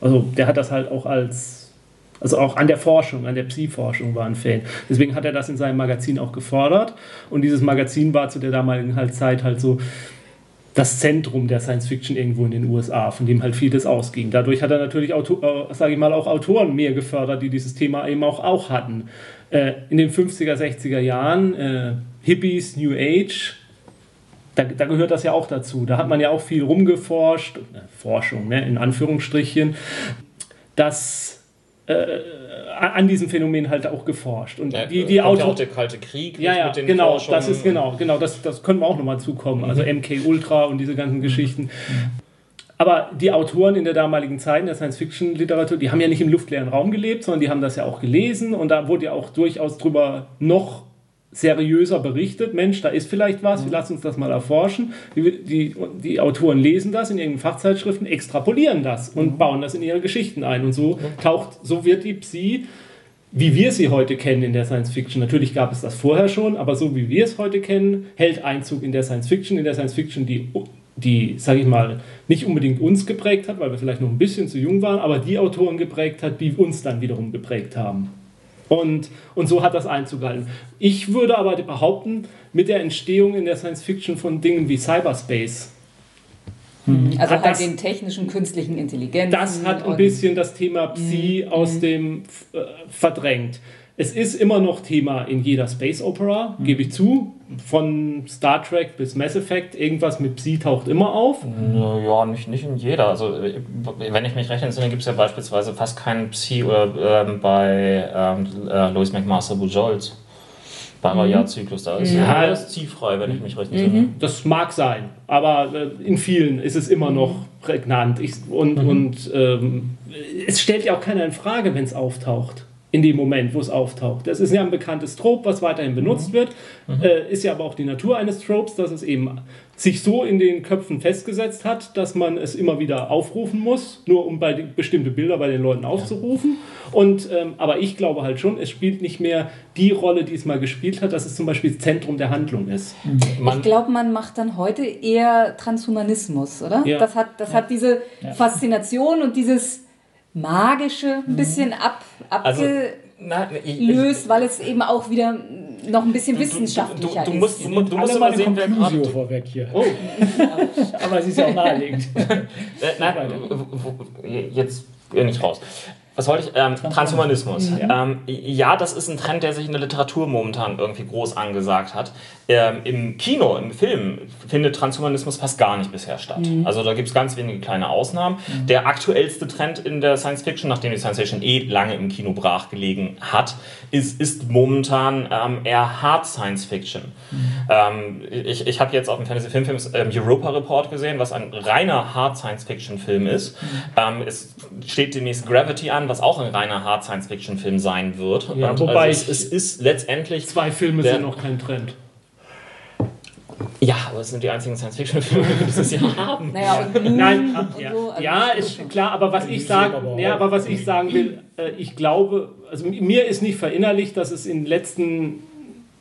Also der hat das halt auch als, also auch an der Forschung, an der Psi-Forschung war ein Fan. Deswegen hat er das in seinem Magazin auch gefordert. Und dieses Magazin war zu der damaligen halt Zeit halt so das Zentrum der Science Fiction irgendwo in den USA, von dem halt vieles ausging. Dadurch hat er natürlich, äh, sage ich mal, auch Autoren mehr gefördert, die dieses Thema eben auch, auch hatten. Äh, in den 50er, 60er Jahren, äh, Hippies, New Age, da, da gehört das ja auch dazu. Da hat man ja auch viel rumgeforscht, äh, Forschung ne, in Anführungsstrichen, dass äh, an diesem Phänomen halt auch geforscht. Und Ja, die, die kommt ja Auto auch der Kalte Krieg ja, mit- ja, mit den genau, Forschungen. das ist genau, genau, das, das können wir auch nochmal zukommen. Also MK Ultra und diese ganzen Geschichten. Aber die Autoren in der damaligen Zeit in der Science-Fiction-Literatur, die haben ja nicht im luftleeren Raum gelebt, sondern die haben das ja auch gelesen und da wurde ja auch durchaus drüber noch seriöser berichtet. Mensch, da ist vielleicht was, wir lassen uns das mal erforschen. Die, die, die Autoren lesen das in ihren Fachzeitschriften, extrapolieren das und bauen das in ihre Geschichten ein. Und so taucht, so wird die Psi wie wir sie heute kennen in der Science Fiction. Natürlich gab es das vorher schon, aber so wie wir es heute kennen, hält Einzug in der Science Fiction, in der Science Fiction, die, die sage ich mal, nicht unbedingt uns geprägt hat, weil wir vielleicht noch ein bisschen zu jung waren, aber die Autoren geprägt hat, die uns dann wiederum geprägt haben. Und, und so hat das Einzug gehalten. Ich würde aber behaupten, mit der Entstehung in der Science Fiction von Dingen wie Cyberspace, Also Hat halt das- den technischen künstlichen Intelligenzen. das hat ein bisschen das Thema Psi aus dem äh, verdrängt. Es ist immer noch Thema in jeder Space Opera, gebe ich zu. Von Star Trek bis Mass Effect, irgendwas mit Psi taucht immer auf. Ja, nicht, nicht in jeder. Also, wenn ich mich recht entsinne, gibt es ja beispielsweise fast keinen Psi oder, ähm, bei ähm, äh, Louis McMaster Bujols. Barrierzyklus, da ist ja alles zielfrei, wenn ich mich recht entsinne. Mhm. Das mag sein, aber äh, in vielen ist es immer noch prägnant. Ich, und mhm. und ähm, es stellt ja auch keiner in Frage, wenn es auftaucht in dem Moment, wo es auftaucht. Das ist ja ein bekanntes Trope, was weiterhin benutzt mhm. wird. Mhm. Äh, ist ja aber auch die Natur eines Tropes, dass es eben sich so in den Köpfen festgesetzt hat, dass man es immer wieder aufrufen muss, nur um bei die, bestimmte Bilder bei den Leuten aufzurufen. Ja. Und, ähm, aber ich glaube halt schon, es spielt nicht mehr die Rolle, die es mal gespielt hat, dass es zum Beispiel Zentrum der Handlung ist. Mhm. Ich glaube, man macht dann heute eher Transhumanismus, oder? Ja. Das, hat, das ja. hat diese Faszination und dieses magische ein bisschen ab, abgelöst, also, weil es eben auch wieder noch ein bisschen wissenschaftlicher du, du, du, musst, ist. Du, du musst immer sehen, wer gerade... vorweg hier. Oh. Aber sie ist ja auch naheliegend. Äh, nein, jetzt nicht raus. Was wollte ich? Ähm, Transhumanismus. Ja. Ähm, ja, das ist ein Trend, der sich in der Literatur momentan irgendwie groß angesagt hat. Ähm, Im Kino, im Film findet Transhumanismus fast gar nicht bisher statt. Mhm. Also da gibt es ganz wenige kleine Ausnahmen. Mhm. Der aktuellste Trend in der Science Fiction, nachdem die Science Fiction eh lange im Kino brach gelegen hat, ist, ist momentan ähm, eher Hard Science Fiction. Mhm. Ähm, ich ich habe jetzt auf dem Fantasy Filmfilm ähm, Europa Report gesehen, was ein reiner Hard Science Fiction Film ist. Mhm. Ähm, es steht demnächst Gravity an, was auch ein reiner Hard Science Fiction Film sein wird. Ja, wobei also es, es, ist letztendlich zwei Filme sind noch kein Trend. Ja, aber es sind die einzigen Science-Fiction-Filme, die wir dieses Jahr haben. Naja, und Nein, ja, so, also ja ist klar, aber was ich sagen, ja, aber was ich sagen will, äh, ich glaube, also mir ist nicht verinnerlicht, dass es in den letzten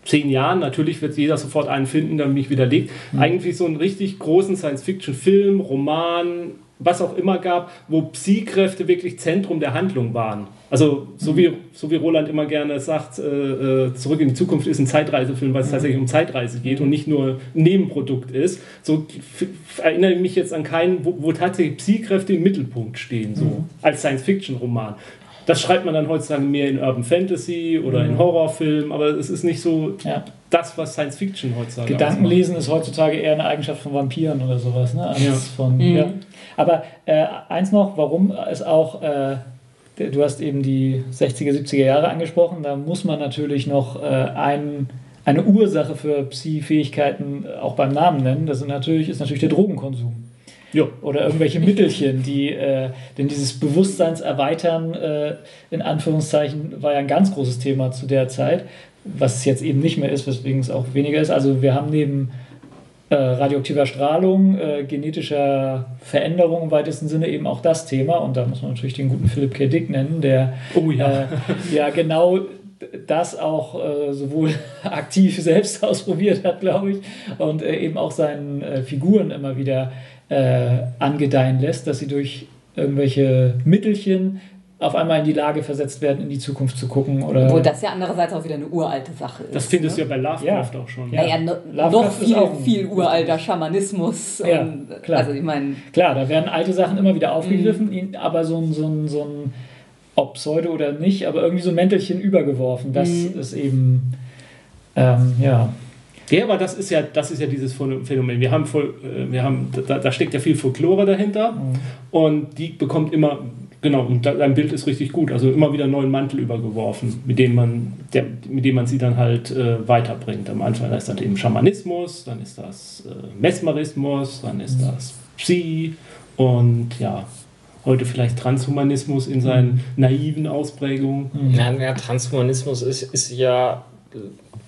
zehn Jahren, natürlich wird jeder sofort einen finden, der mich widerlegt, mhm. eigentlich so einen richtig großen Science-Fiction-Film, Roman, was auch immer gab, wo Psi-Kräfte wirklich Zentrum der Handlung waren. Also so wie, so wie Roland immer gerne sagt, äh, äh Zurück in die Zukunft ist ein Zeitreisefilm, weil es tatsächlich um Zeitreise geht und nicht nur ein Nebenprodukt ist. So erinnere ich mich jetzt an keinen, wo, wo tatsächlich Psi-Kräfte im Mittelpunkt stehen, so mhm. als Science-Fiction-Roman. Das schreibt man dann heutzutage mehr in Urban Fantasy oder mhm. in Horrorfilmen, aber es ist nicht so ja. das, was Science Fiction heutzutage Gedankenlesen ist heutzutage eher eine Eigenschaft von Vampiren oder sowas. Ne? Ja. Von, mhm. ja. Aber äh, eins noch, warum es auch, äh, du hast eben die 60er, 70er Jahre angesprochen, da muss man natürlich noch äh, einen eine Ursache für Psi-Fähigkeiten auch beim Namen nennen. Das ist natürlich, ist natürlich der Drogenkonsum. Jo. Oder irgendwelche Mittelchen, die, äh, denn dieses Bewusstseinserweitern, äh, in Anführungszeichen, war ja ein ganz großes Thema zu der Zeit, was es jetzt eben nicht mehr ist, weswegen es auch weniger ist. Also wir haben neben äh, radioaktiver Strahlung, äh, genetischer Veränderung im weitesten Sinne eben auch das Thema. Und da muss man natürlich den guten Philipp K. Dick nennen, der oh, ja. Äh, ja genau das auch äh, sowohl aktiv selbst ausprobiert hat, glaube ich, und äh, eben auch seinen Figuren immer wieder angedeihen lässt, dass sie durch irgendwelche Mittelchen auf einmal in die Lage versetzt werden, in die Zukunft zu gucken. Oder Obwohl das ja andererseits auch wieder eine uralte Sache ist. Das findest ne? du ja bei Lovecraft ja. auch schon. Ja. Naja, no, noch viel, viel uralter Schamanismus. Ja, und, klar. Also ich mein, klar, da werden alte Sachen immer wieder aufgegriffen, mhm. aber so ein, so ein, so ein, ob Pseudo oder nicht, aber irgendwie so ein Mäntelchen übergeworfen. Das mhm. ist eben, ähm, ja. Ja, aber das ist ja, das ist ja dieses Phänomen. Wir haben, voll, äh, wir haben da, da steckt ja viel Folklore dahinter mhm. und die bekommt immer, genau, und dein Bild ist richtig gut, also immer wieder einen neuen Mantel übergeworfen, mit dem man, der, mit dem man sie dann halt äh, weiterbringt. Am Anfang ist das eben Schamanismus, dann ist das äh, Mesmerismus, dann ist mhm. das Psi und ja, heute vielleicht Transhumanismus in seinen mhm. naiven Ausprägungen. Ja, ja, Transhumanismus ist, ist ja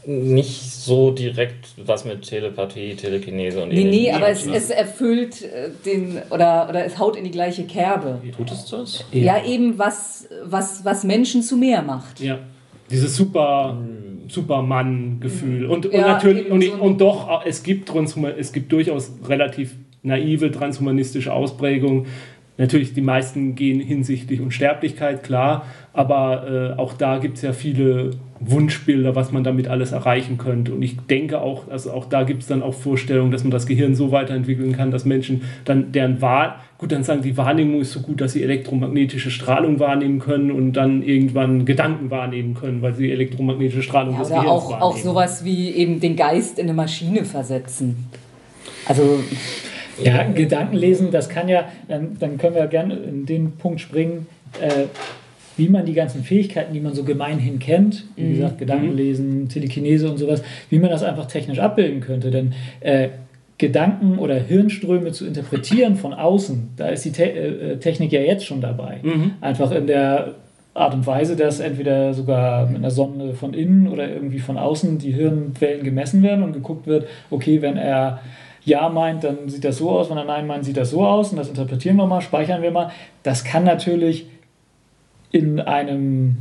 nicht so direkt was mit Telepathie, Telekinese und Nee, nee, aber es, es erfüllt äh, den oder, oder es haut in die gleiche Kerbe. Tut es das? Ja, ja eben was, was, was Menschen zu mehr macht. Ja. Dieses super Supermann-Gefühl. Und, und ja, natürlich, und, so und doch, es gibt, es gibt durchaus relativ naive transhumanistische Ausprägungen. Natürlich, die meisten gehen hinsichtlich Unsterblichkeit, klar, aber äh, auch da gibt es ja viele Wunschbilder, was man damit alles erreichen könnte. Und ich denke auch, also auch da gibt es dann auch Vorstellungen, dass man das Gehirn so weiterentwickeln kann, dass Menschen dann deren Wahl, gut, dann sagen die Wahrnehmung ist so gut, dass sie elektromagnetische Strahlung wahrnehmen können und dann irgendwann Gedanken wahrnehmen können, weil sie elektromagnetische Strahlung ja, des Gehirns auch, wahrnehmen. auch sowas wie eben den Geist in eine Maschine versetzen. Also ja, Gedanken lesen, das kann ja, dann, dann können wir gerne in den Punkt springen, äh, wie man die ganzen Fähigkeiten, die man so gemeinhin kennt, wie mhm. gesagt, Gedankenlesen, Telekinese und sowas, wie man das einfach technisch abbilden könnte. Denn äh, Gedanken oder Hirnströme zu interpretieren von außen, da ist die Te äh, Technik ja jetzt schon dabei. Mhm. Einfach in der Art und Weise, dass entweder sogar mit einer Sonde von innen oder irgendwie von außen die Hirnwellen gemessen werden und geguckt wird, okay, wenn er ja meint, dann sieht das so aus, wenn er Nein meint, sieht das so aus und das interpretieren wir mal, speichern wir mal. Das kann natürlich in einem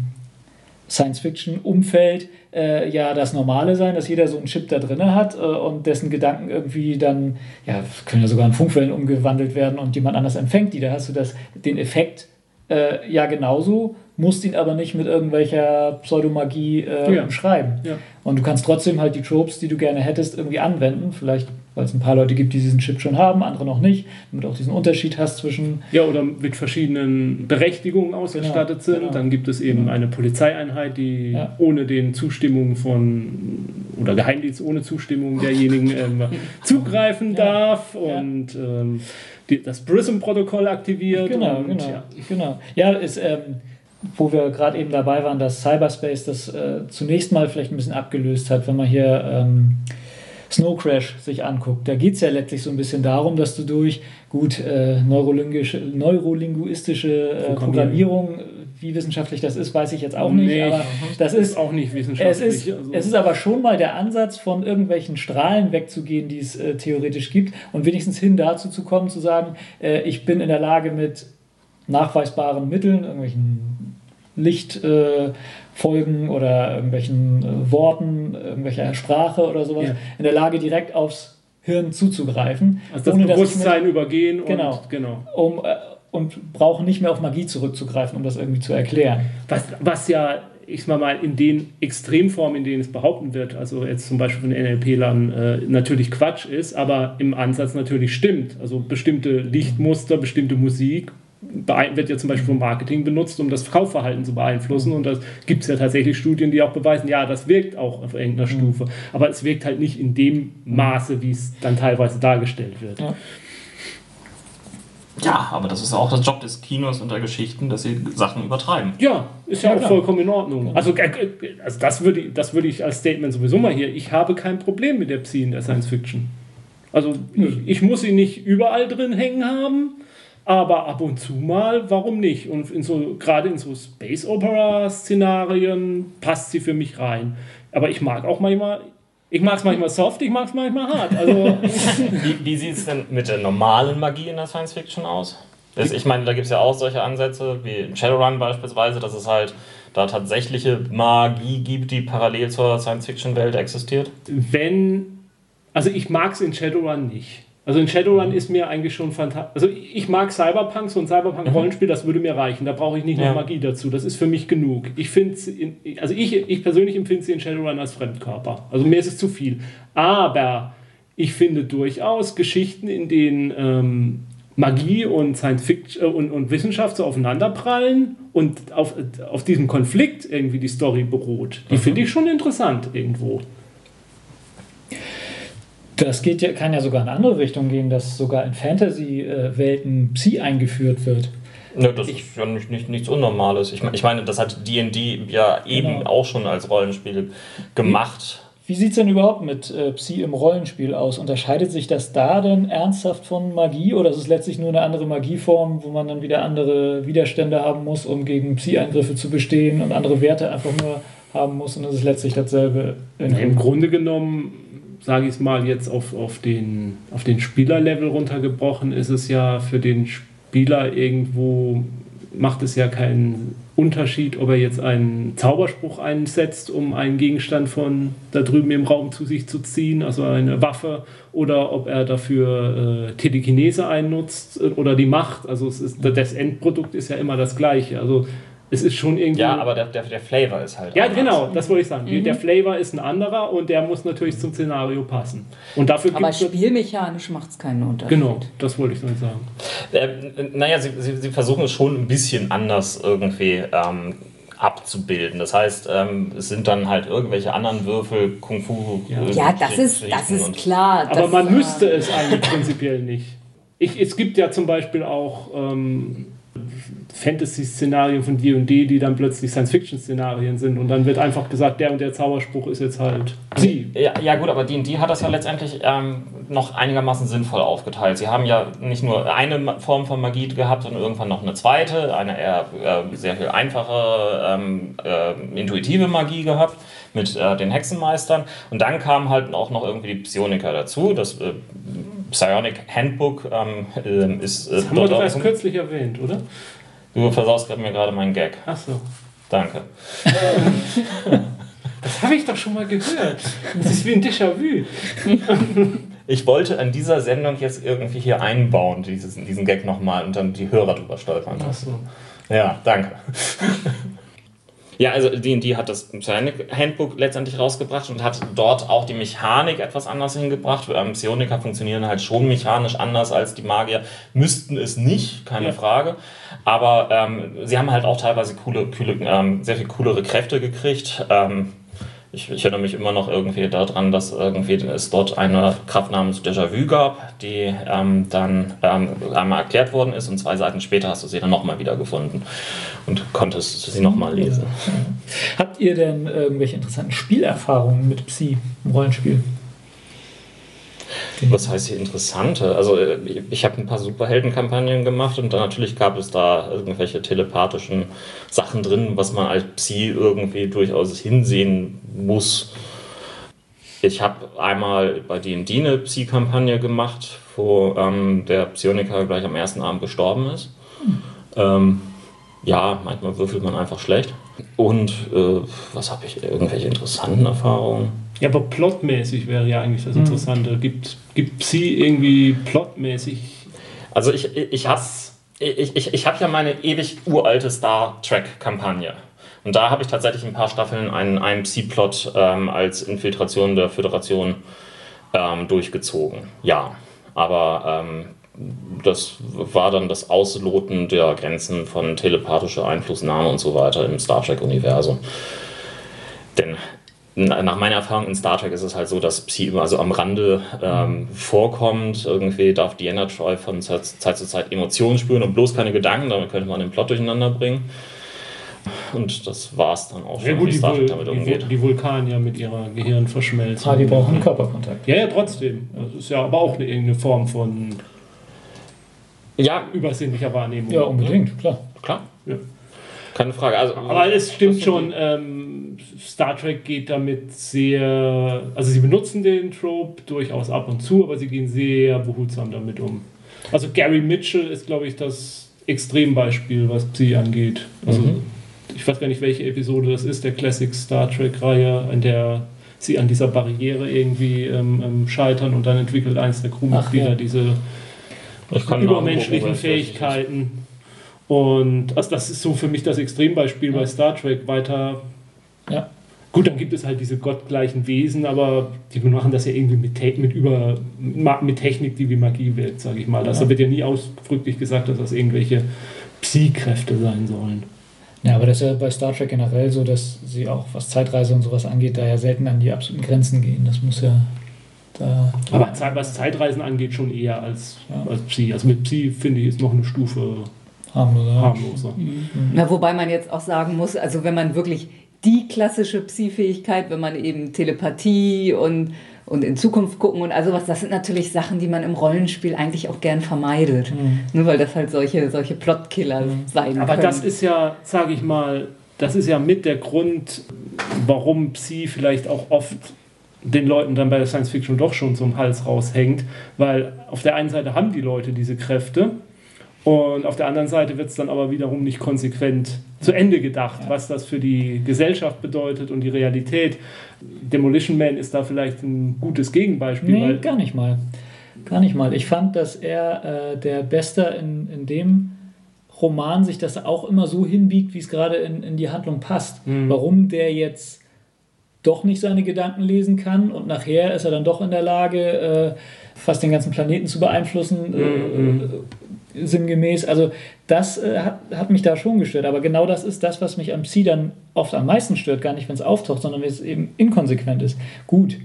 Science-Fiction-Umfeld äh, ja das Normale sein, dass jeder so einen Chip da drin hat äh, und dessen Gedanken irgendwie dann, ja, können ja sogar in Funkwellen umgewandelt werden und jemand anders empfängt die. Da hast du das, den Effekt äh, ja genauso, musst ihn aber nicht mit irgendwelcher Pseudomagie äh, ja. umschreiben. Ja. Und du kannst trotzdem halt die Tropes, die du gerne hättest, irgendwie anwenden. Vielleicht weil es ein paar Leute gibt, die diesen Chip schon haben, andere noch nicht, damit du auch diesen Unterschied hast zwischen. Ja, oder mit verschiedenen Berechtigungen ausgestattet genau, sind. Genau. Dann gibt es eben genau. eine Polizeieinheit, die ja. ohne den Zustimmung von oder Geheimdienst ohne Zustimmung derjenigen ähm, zugreifen ja. darf und ähm, die, das PRISM-Protokoll aktiviert. Genau, und, genau, ja. genau. Ja, ist. Ähm, wo wir gerade eben dabei waren, dass Cyberspace das äh, zunächst mal vielleicht ein bisschen abgelöst hat, wenn man hier ähm, Snow Crash sich anguckt. Da geht es ja letztlich so ein bisschen darum, dass du durch gut äh, neurolinguistische äh, Programmierung, wie wissenschaftlich das ist, weiß ich jetzt auch nicht, nee, aber das ist auch nicht wissenschaftlich. Es ist, also. es ist aber schon mal der Ansatz, von irgendwelchen Strahlen wegzugehen, die es äh, theoretisch gibt und wenigstens hin dazu zu kommen, zu sagen, äh, ich bin in der Lage mit nachweisbaren Mitteln, irgendwelchen Licht äh, Folgen oder irgendwelchen äh, Worten, irgendwelcher Sprache oder sowas ja. in der Lage, direkt aufs Hirn zuzugreifen. Also das ohne, Bewusstsein mit, übergehen genau, und, genau. Um, äh, und brauchen nicht mehr auf Magie zurückzugreifen, um das irgendwie zu erklären. Was, was ja ich sag mal, in den Extremformen, in denen es behaupten wird, also jetzt zum Beispiel von NLP-Lern, äh, natürlich Quatsch ist, aber im Ansatz natürlich stimmt. Also bestimmte Lichtmuster, bestimmte Musik wird ja zum Beispiel vom Marketing benutzt, um das Kaufverhalten zu beeinflussen. Und das gibt es ja tatsächlich Studien, die auch beweisen, ja, das wirkt auch auf irgendeiner mhm. Stufe. Aber es wirkt halt nicht in dem Maße, wie es dann teilweise dargestellt wird. Ja. Ja, aber das ist auch der Job des Kinos und der Geschichten, dass sie Sachen übertreiben. Ja, ist ja, ja auch klar. vollkommen in Ordnung. Also, äh, also das, würde, das würde ich als Statement sowieso mal hier. Ich habe kein Problem mit der Psi in der Science Fiction. Also ich, ich muss sie nicht überall drin hängen haben aber ab und zu mal, warum nicht? Und in so, gerade in so Space Opera-Szenarien passt sie für mich rein. Aber ich mag auch manchmal, ich mag es manchmal soft, ich mag es manchmal hart. Also wie wie sieht es denn mit der normalen Magie in der Science Fiction aus? Das, ich meine, da gibt es ja auch solche Ansätze, wie in Shadowrun beispielsweise, dass es halt da tatsächliche Magie gibt, die parallel zur Science-Fiction-Welt existiert? Wenn, also ich mag es in Shadowrun nicht. Also in Shadowrun ist mir eigentlich schon fantastisch. Also ich mag Cyberpunk, so ein Cyberpunk-Rollenspiel, das würde mir reichen. Da brauche ich nicht ja. noch Magie dazu. Das ist für mich genug. Ich finde also ich, ich persönlich empfinde sie in Shadowrun als Fremdkörper. Also mir ist es zu viel. Aber ich finde durchaus Geschichten, in denen ähm, Magie und Science Fiction äh, und, und Wissenschaft so aufeinanderprallen und auf, auf diesem Konflikt irgendwie die Story beruht. Die mhm. finde ich schon interessant irgendwo. Das geht ja, kann ja sogar in eine andere Richtung gehen, dass sogar in Fantasy-Welten Psi eingeführt wird. Ja, das ich, ist ja nicht, nicht, nichts Unnormales. Ich, ich meine, das hat DD ja eben genau. auch schon als Rollenspiel gemacht. Wie, wie sieht es denn überhaupt mit äh, Psi im Rollenspiel aus? Unterscheidet sich das da denn ernsthaft von Magie oder ist es letztlich nur eine andere Magieform, wo man dann wieder andere Widerstände haben muss, um gegen Psi-Eingriffe zu bestehen und andere Werte einfach nur haben muss und es ist letztlich dasselbe? Im Grunde genommen sage ich es mal, jetzt auf, auf den, auf den Spielerlevel runtergebrochen, ist es ja für den Spieler irgendwo, macht es ja keinen Unterschied, ob er jetzt einen Zauberspruch einsetzt, um einen Gegenstand von da drüben im Raum zu sich zu ziehen, also eine Waffe, oder ob er dafür äh, Telekinese einnutzt oder die Macht. Also ist, das Endprodukt ist ja immer das gleiche. Also es ist schon irgendwie. Ja, aber der, der, der Flavor ist halt. Ja, anders. genau, das wollte ich sagen. Mhm. Der Flavor ist ein anderer und der muss natürlich zum Szenario passen. Und dafür aber spielmechanisch macht es keinen Unterschied. Genau, das wollte ich nur sagen. Äh, naja, sie, sie, sie, versuchen es schon ein bisschen anders irgendwie. Ähm, abzubilden. Das heißt, ähm, es sind dann halt irgendwelche anderen Würfel, Kung Fu. Ja, äh, ja das, ist, das ist klar. Aber man müsste es eigentlich prinzipiell nicht. Ich, es gibt ja zum Beispiel auch ähm, Fantasy-Szenarien von D&D, die dann plötzlich Science-Fiction-Szenarien sind und dann wird einfach gesagt, der und der Zauberspruch ist jetzt halt sie. Ja, ja gut, aber D&D hat das ja letztendlich ähm, noch einigermaßen sinnvoll aufgeteilt. Sie haben ja nicht nur eine Form von Magie gehabt, sondern irgendwann noch eine zweite, eine eher äh, sehr viel einfache, ähm, äh, intuitive Magie gehabt mit äh, den Hexenmeistern und dann kam halt auch noch irgendwie die Psioniker dazu, das äh, Psionic Handbook ähm, äh, ist. Äh, das haben wir doch erst kürzlich erwähnt, oder? Du versaust mir gerade meinen Gag. Ach so. Danke. das habe ich doch schon mal gehört. Das ist wie ein Déjà-vu. ich wollte an dieser Sendung jetzt irgendwie hier einbauen, dieses, diesen Gag nochmal und dann die Hörer drüber stolpern. Ach so. Ja, danke. Ja, also D&D hat das Handbook letztendlich rausgebracht und hat dort auch die Mechanik etwas anders hingebracht. Ähm, Psioniker funktionieren halt schon mechanisch anders als die Magier. Müssten es nicht, keine ja. Frage. Aber ähm, sie haben halt auch teilweise coole, coole ähm, sehr viel coolere Kräfte gekriegt. Ähm, ich, ich, erinnere mich immer noch irgendwie daran, dass irgendwie es dort eine Kraft namens Déjà-vu gab, die ähm, dann ähm, einmal erklärt worden ist und zwei Seiten später hast du sie dann nochmal wiedergefunden und konntest sie nochmal lesen. Habt ihr denn irgendwelche interessanten Spielerfahrungen mit Psi im Rollenspiel? Was heißt hier interessante? Also äh, ich habe ein paar Superheldenkampagnen gemacht und dann natürlich gab es da irgendwelche telepathischen Sachen drin, was man als Psi irgendwie durchaus hinsehen muss. Ich habe einmal bei D&D eine Psi-Kampagne gemacht, wo ähm, der Psioniker gleich am ersten Abend gestorben ist. Hm. Ähm, ja, manchmal würfelt man einfach schlecht. Und äh, was habe ich? Irgendwelche interessanten Erfahrungen? Ja, aber plotmäßig wäre ja eigentlich das. Interessante. Mhm. Gibt, gibt sie irgendwie plotmäßig. Also ich, ich habe ich, ich, ich hab ja meine ewig uralte Star Trek-Kampagne. Und da habe ich tatsächlich ein paar Staffeln einen, Psi-Plot ähm, als Infiltration der Föderation ähm, durchgezogen. Ja, aber ähm, das war dann das Ausloten der Grenzen von telepathischer Einflussnahme und so weiter im Star Trek-Universum. Denn nach meiner Erfahrung in Star Trek ist es halt so, dass Psi immer so am Rande ähm, vorkommt. Irgendwie darf Diana Troy von Zeit, Zeit zu Zeit Emotionen spüren und bloß keine Gedanken. Damit könnte man den Plot durcheinander bringen. Und das war es dann auch schon, ja, gut, wie Star Trek damit umgeht. Die, die Vulkanier mit ihrer Gehirnverschmelzung. Ah, die brauchen Körperkontakt. Ja, ja, trotzdem. Das ist ja aber auch eine irgendeine Form von ja. übersinnlicher Wahrnehmung. Ja, unbedingt, klar. Klar. Ja. Keine Frage. Also, aber es stimmt schon, ähm, Star Trek geht damit sehr, also sie benutzen den Trope durchaus ab und zu, aber sie gehen sehr behutsam damit um. Also Gary Mitchell ist, glaube ich, das Extrembeispiel, was sie angeht. Also mhm. ich weiß gar nicht, welche Episode das ist, der Classic Star Trek-Reihe, in der sie an dieser Barriere irgendwie ähm, ähm scheitern und dann entwickelt eins der Crewmitglieder ja. diese übermenschlichen Fähigkeiten. Und also das ist so für mich das Extrembeispiel ja. bei Star Trek. Weiter. Ja. Gut, dann gibt es halt diese gottgleichen Wesen, aber die machen das ja irgendwie mit, mit, über, mit Technik, die wie Magie wirkt, sage ich mal. Das ja. wird ja nie ausdrücklich gesagt, dass das irgendwelche Psy-Kräfte sein sollen. Ja, aber das ist ja bei Star Trek generell so, dass sie auch, was Zeitreise und sowas angeht, da ja selten an die absoluten Grenzen gehen. Das muss ja da. Aber was Zeitreisen angeht, schon eher als, ja. als Psi. Also mit Psi finde ich ist noch eine Stufe harmloser. harmloser. Mhm. Na, wobei man jetzt auch sagen muss, also wenn man wirklich die klassische Psi-Fähigkeit, wenn man eben Telepathie und, und in Zukunft gucken und also was, das sind natürlich Sachen, die man im Rollenspiel eigentlich auch gern vermeidet. Mhm. Nur weil das halt solche, solche Plotkiller mhm. sein Aber können. das ist ja, sage ich mal, das ist ja mit der Grund, warum Psi vielleicht auch oft den Leuten dann bei der Science Fiction doch schon zum Hals raushängt, weil auf der einen Seite haben die Leute diese Kräfte und auf der anderen Seite wird es dann aber wiederum nicht konsequent zu Ende gedacht, was das für die Gesellschaft bedeutet und die Realität. Demolition Man ist da vielleicht ein gutes Gegenbeispiel. Nee, gar nicht mal. Gar nicht mal. Ich fand, dass er äh, der Beste in, in dem Roman sich das auch immer so hinbiegt, wie es gerade in, in die Handlung passt. Mhm. Warum der jetzt doch nicht seine Gedanken lesen kann und nachher ist er dann doch in der Lage, äh, fast den ganzen Planeten zu beeinflussen, mhm. äh, sinngemäß. Also das äh, hat, hat mich da schon gestört. Aber genau das ist das, was mich am Psi dann oft am meisten stört. Gar nicht, wenn es auftaucht, sondern wenn es eben inkonsequent ist. Gut,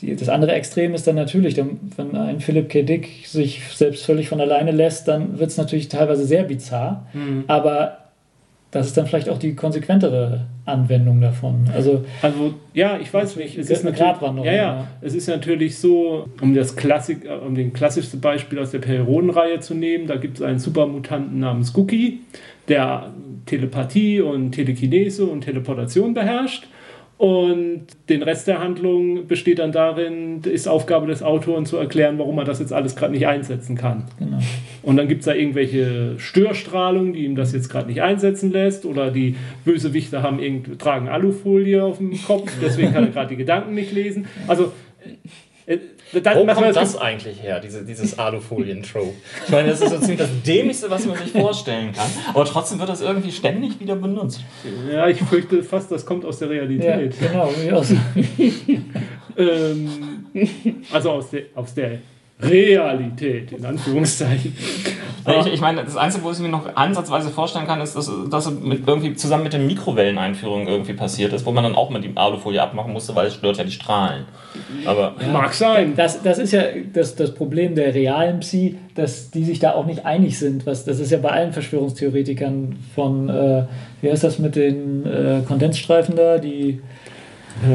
die, das andere Extrem ist dann natürlich, wenn ein Philipp K. Dick sich selbst völlig von alleine lässt, dann wird es natürlich teilweise sehr bizarr. Mhm. Aber das ist dann vielleicht auch die konsequentere Anwendung davon. Also, also ja, ich weiß nicht. Es ist eine Gratwanderung. Ja, ja, es ist natürlich so, um das Klassik, um den klassischste Beispiel aus der Periodenreihe zu nehmen, da gibt es einen Supermutanten namens Cookie, der Telepathie und Telekinese und Teleportation beherrscht und den Rest der Handlung besteht dann darin, ist Aufgabe des Autoren zu erklären, warum er das jetzt alles gerade nicht einsetzen kann. Genau. Und dann gibt es da irgendwelche Störstrahlung, die ihm das jetzt gerade nicht einsetzen lässt. Oder die Bösewichte haben irgend, tragen Alufolie auf dem Kopf, deswegen kann er gerade die Gedanken nicht lesen. Also äh, das, Wo kommt das, das eigentlich her, diese, dieses Alufolien-Trope? Ich meine, das ist so ziemlich das Dämlichste, was man sich vorstellen kann. Aber trotzdem wird das irgendwie ständig wieder benutzt. Ja, ich fürchte fast, das kommt aus der Realität. Ja, genau. ähm, also aus der, aus der Realität, in Anführungszeichen. Ich, ich, meine, das Einzige, wo ich mir noch ansatzweise vorstellen kann, ist, dass das mit irgendwie zusammen mit der Mikrowelleneinführung irgendwie passiert ist, wo man dann auch mit die Alufolie abmachen musste, weil es stört ja die Strahlen. Aber ja, mag sein. Das, das ist ja das, das Problem der realen Psi, dass die sich da auch nicht einig sind. Was, das ist ja bei allen Verschwörungstheoretikern von, äh, wie heißt das mit den äh, Kondensstreifen da, die.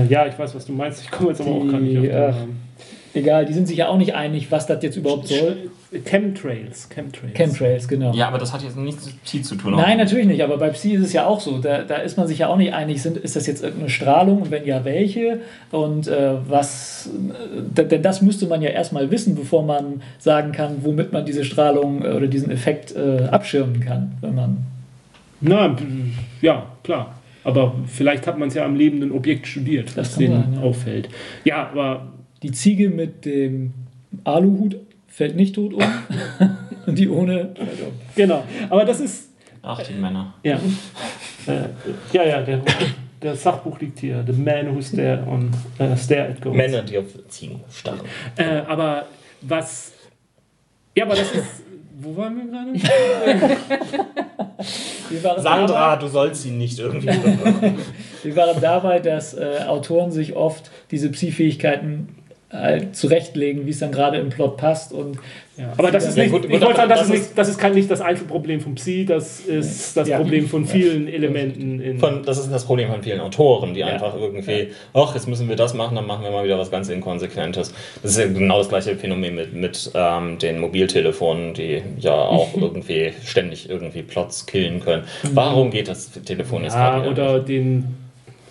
Ja, ich weiß, was du meinst. Ich komme jetzt aber auch gar nicht auf den äh, Namen egal, die sind sich ja auch nicht einig, was das jetzt überhaupt soll. Chemtrails, Chemtrails. Chemtrails, genau. Ja, aber das hat jetzt nichts mit Psi zu tun. Nein, natürlich nicht, aber bei Psi ist es ja auch so. Da, da ist man sich ja auch nicht einig, sind, ist das jetzt irgendeine Strahlung und wenn ja, welche? Und äh, was, äh, denn das müsste man ja erstmal wissen, bevor man sagen kann, womit man diese Strahlung äh, oder diesen Effekt äh, abschirmen kann, wenn man. Na, ja, klar. Aber vielleicht hat man es ja am lebenden Objekt studiert, das was denen sein, ja. auffällt. Ja, aber die Ziege mit dem Aluhut fällt nicht tot um. und die ohne Genau. Aber das ist. Ach, die Männer. Ja. äh, ja, ja, der, der Sachbuch liegt hier. The Man Who Stare, on, uh, stare at Ghosts. Männer, die auf Ziegen starren. Äh, aber was. Ja, aber das ist. Wo waren wir gerade? Sandra, dabei, du sollst ihn nicht irgendwie. wir waren dabei, dass äh, Autoren sich oft diese Psi-Fähigkeiten halt zurechtlegen, wie es dann gerade im Plot passt. Und ja. Aber das ist nicht, gut, ich wollte sagen, das, das, ist nicht, das ist kein, nicht das Einzelproblem von Psi, das ist das ja. Problem von vielen ja. Elementen. von, das ist das Problem von vielen Autoren, die einfach irgendwie, ach, jetzt müssen wir das machen, dann machen wir mal wieder was ganz Inkonsequentes. Das ist ja genau das gleiche Phänomen mit, mit ähm, den Mobiltelefonen, die ja auch irgendwie ständig irgendwie Plots killen können. Mhm. Warum geht das Telefon jetzt gerade Oder nicht? den,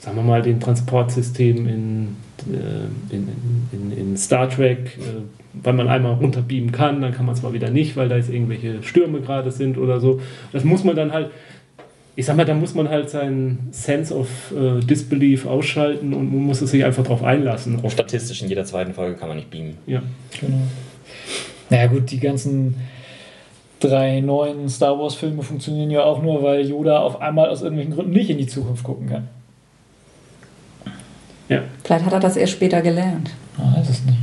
sagen wir mal, den Transportsystemen in äh, in, in, in, Star Trek, äh, weil man einmal runterbeamen kann, dann kann man es mal wieder nicht, weil da jetzt irgendwelche Stürme gerade sind oder so. Das muss man dann halt, ich sag mal, da muss man halt seinen Sense of äh, Disbelief ausschalten und man muss es sich einfach darauf einlassen. Auch statistisch in jeder zweiten Folge kann man nicht beamen. Ja, genau. Naja gut, die ganzen drei neuen Star Wars-Filme funktionieren ja auch nur, weil Yoda auf einmal aus irgendwelchen Gründen nicht in die Zukunft gucken kann. Vielleicht hat er das erst später gelernt. Man weiß es nicht.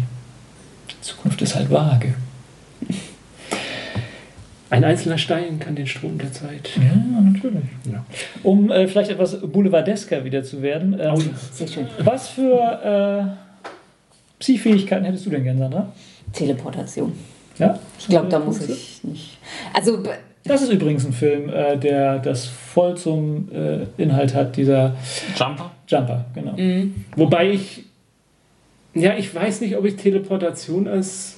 Die Zukunft ist halt vage. Ein einzelner Stein kann den Strom der Zeit. Ja, natürlich. Ja. Um äh, vielleicht etwas boulevardesker wieder zu werden. Ähm, oh, sehr schön. Was für äh, Psi-Fähigkeiten hättest du denn gern, Sandra? Teleportation. Ja? Ich glaube, da muss ich nicht. Also das ist übrigens ein Film, äh, der das voll zum äh, Inhalt hat, dieser Jumper. Jumper, genau. Mhm. Wobei ich, ja, ich weiß nicht, ob ich Teleportation als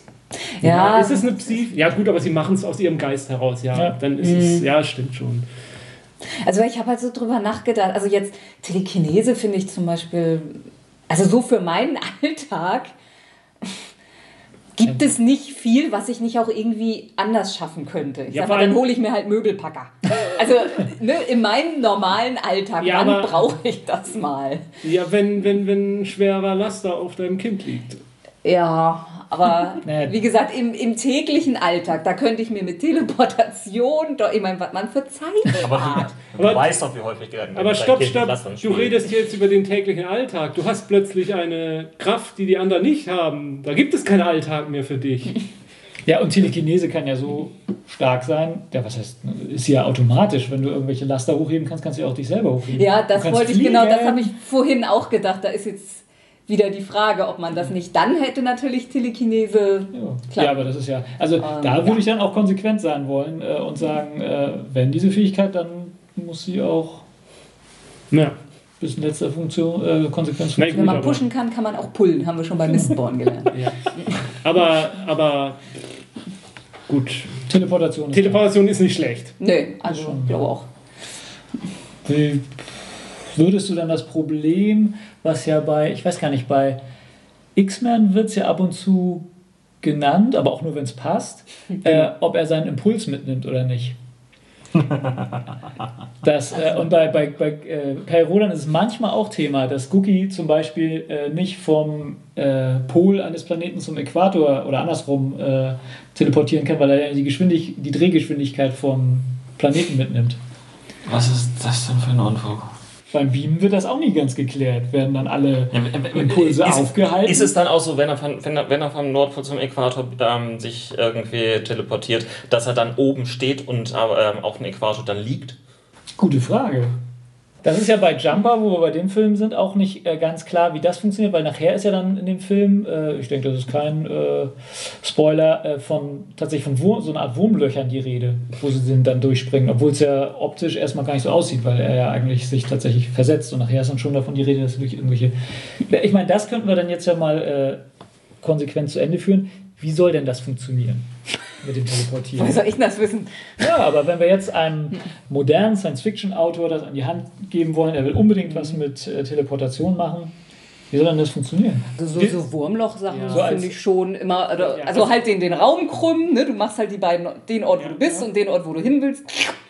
ja. ja. Ist es eine Psi? Ja, gut, aber sie machen es aus ihrem Geist heraus, ja. ja. Dann ist mhm. es, ja, stimmt schon. Also ich habe halt so drüber nachgedacht. Also jetzt Telekinese finde ich zum Beispiel, also so für meinen Alltag gibt es nicht viel, was ich nicht auch irgendwie anders schaffen könnte. Ich ja, sag mal, dann hole ich mir halt Möbelpacker. Also ne, in meinem normalen Alltag, ja, wann brauche ich das mal? Ja, wenn, wenn, wenn ein schwerer Laster auf deinem Kind liegt. Ja, aber wie gesagt, im, im täglichen Alltag, da könnte ich mir mit Teleportation, doch, ich meine, was man für Zeit aber hat. Du, du weißt doch, wie häufig gerade. Aber stopp, stopp. Du redest jetzt über den täglichen Alltag. Du hast plötzlich eine Kraft, die die anderen nicht haben. Da gibt es keinen Alltag mehr für dich. Ja, und Telekinese kann ja so stark sein. Ja, was heißt, ist ja automatisch. Wenn du irgendwelche Laster hochheben kannst, kannst du ja auch dich selber hochheben. Ja, das wollte ich genau, das habe ich vorhin auch gedacht. Da ist jetzt wieder die Frage, ob man das nicht dann hätte, natürlich Telekinese. Ja, ja aber das ist ja, also ähm, da würde ja. ich dann auch konsequent sein wollen äh, und sagen, äh, wenn diese Fähigkeit, dann muss sie auch ja. bis in letzter Funktion, äh, Konsequenz funktionieren. Wenn man pushen kann, kann man auch pullen, haben wir schon bei Mistborn gelernt. ja. Aber, aber gut. Teleportation. Ist Teleportation ist nicht schlecht. Nö, also ich glaube auch. Wie würdest du dann das Problem was ja bei, ich weiß gar nicht, bei X-Men wird es ja ab und zu genannt, aber auch nur, wenn es passt, äh, ob er seinen Impuls mitnimmt oder nicht. das, äh, und bei, bei, bei äh, Kai Rodan ist es manchmal auch Thema, dass Gookie zum Beispiel äh, nicht vom äh, Pol eines Planeten zum Äquator oder andersrum äh, teleportieren kann, weil er die, Geschwindig die Drehgeschwindigkeit vom Planeten mitnimmt. Was ist das denn für ein Unfug? Beim Beamen wird das auch nie ganz geklärt. Werden dann alle Impulse ist, aufgehalten? Ist es dann auch so, wenn er, von, wenn er, wenn er vom Nordpol zum Äquator ähm, sich irgendwie teleportiert, dass er dann oben steht und ähm, auf dem Äquator dann liegt? Gute Frage. Das ist ja bei Jumper, wo wir bei dem Film sind, auch nicht äh, ganz klar, wie das funktioniert, weil nachher ist ja dann in dem Film, äh, ich denke, das ist kein äh, Spoiler, äh, von tatsächlich von Wurm, so einer Art Wurmlöchern die Rede, wo sie den dann durchspringen, obwohl es ja optisch erstmal gar nicht so aussieht, weil er ja eigentlich sich tatsächlich versetzt und nachher ist dann schon davon die Rede, dass durch irgendwelche. Ich meine, das könnten wir dann jetzt ja mal äh, konsequent zu Ende führen. Wie soll denn das funktionieren? Mit dem Teleportieren. Woher soll ich das wissen? Ja, aber wenn wir jetzt einem modernen Science-Fiction-Autor das an die Hand geben wollen, er will unbedingt was mit äh, Teleportation machen, wie soll denn das funktionieren? Also so, so Wurmloch-Sachen ja. so finde ich schon immer. Also, also halt den, den Raum krümmen, ne? du machst halt die beiden, den Ort, wo du bist und den Ort, wo du hin willst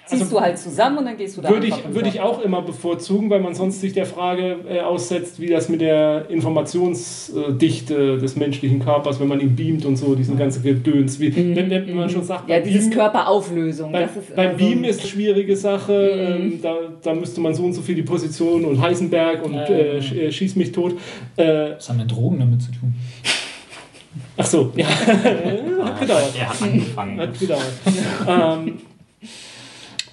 ziehst also, du halt zusammen und dann gehst du da Würde ich, würde ich auch immer bevorzugen, weil man sonst sich der Frage äh, aussetzt, wie das mit der Informationsdichte des menschlichen Körpers, wenn man ihn beamt und so, diesen ganzen Gedöns, wie, mhm. wenn, wenn, man schon sagt, ja, dieses Beam, Körperauflösung. Bei, ist, beim also, Beam ist eine schwierige Sache, mhm. ähm, da, da müsste man so und so viel die Position und Heisenberg und äh, äh, schieß mich tot. Äh, Was haben denn Drogen damit zu tun? Ach so, ja. hat gedauert. Er hat angefangen. Hat gedauert. ähm,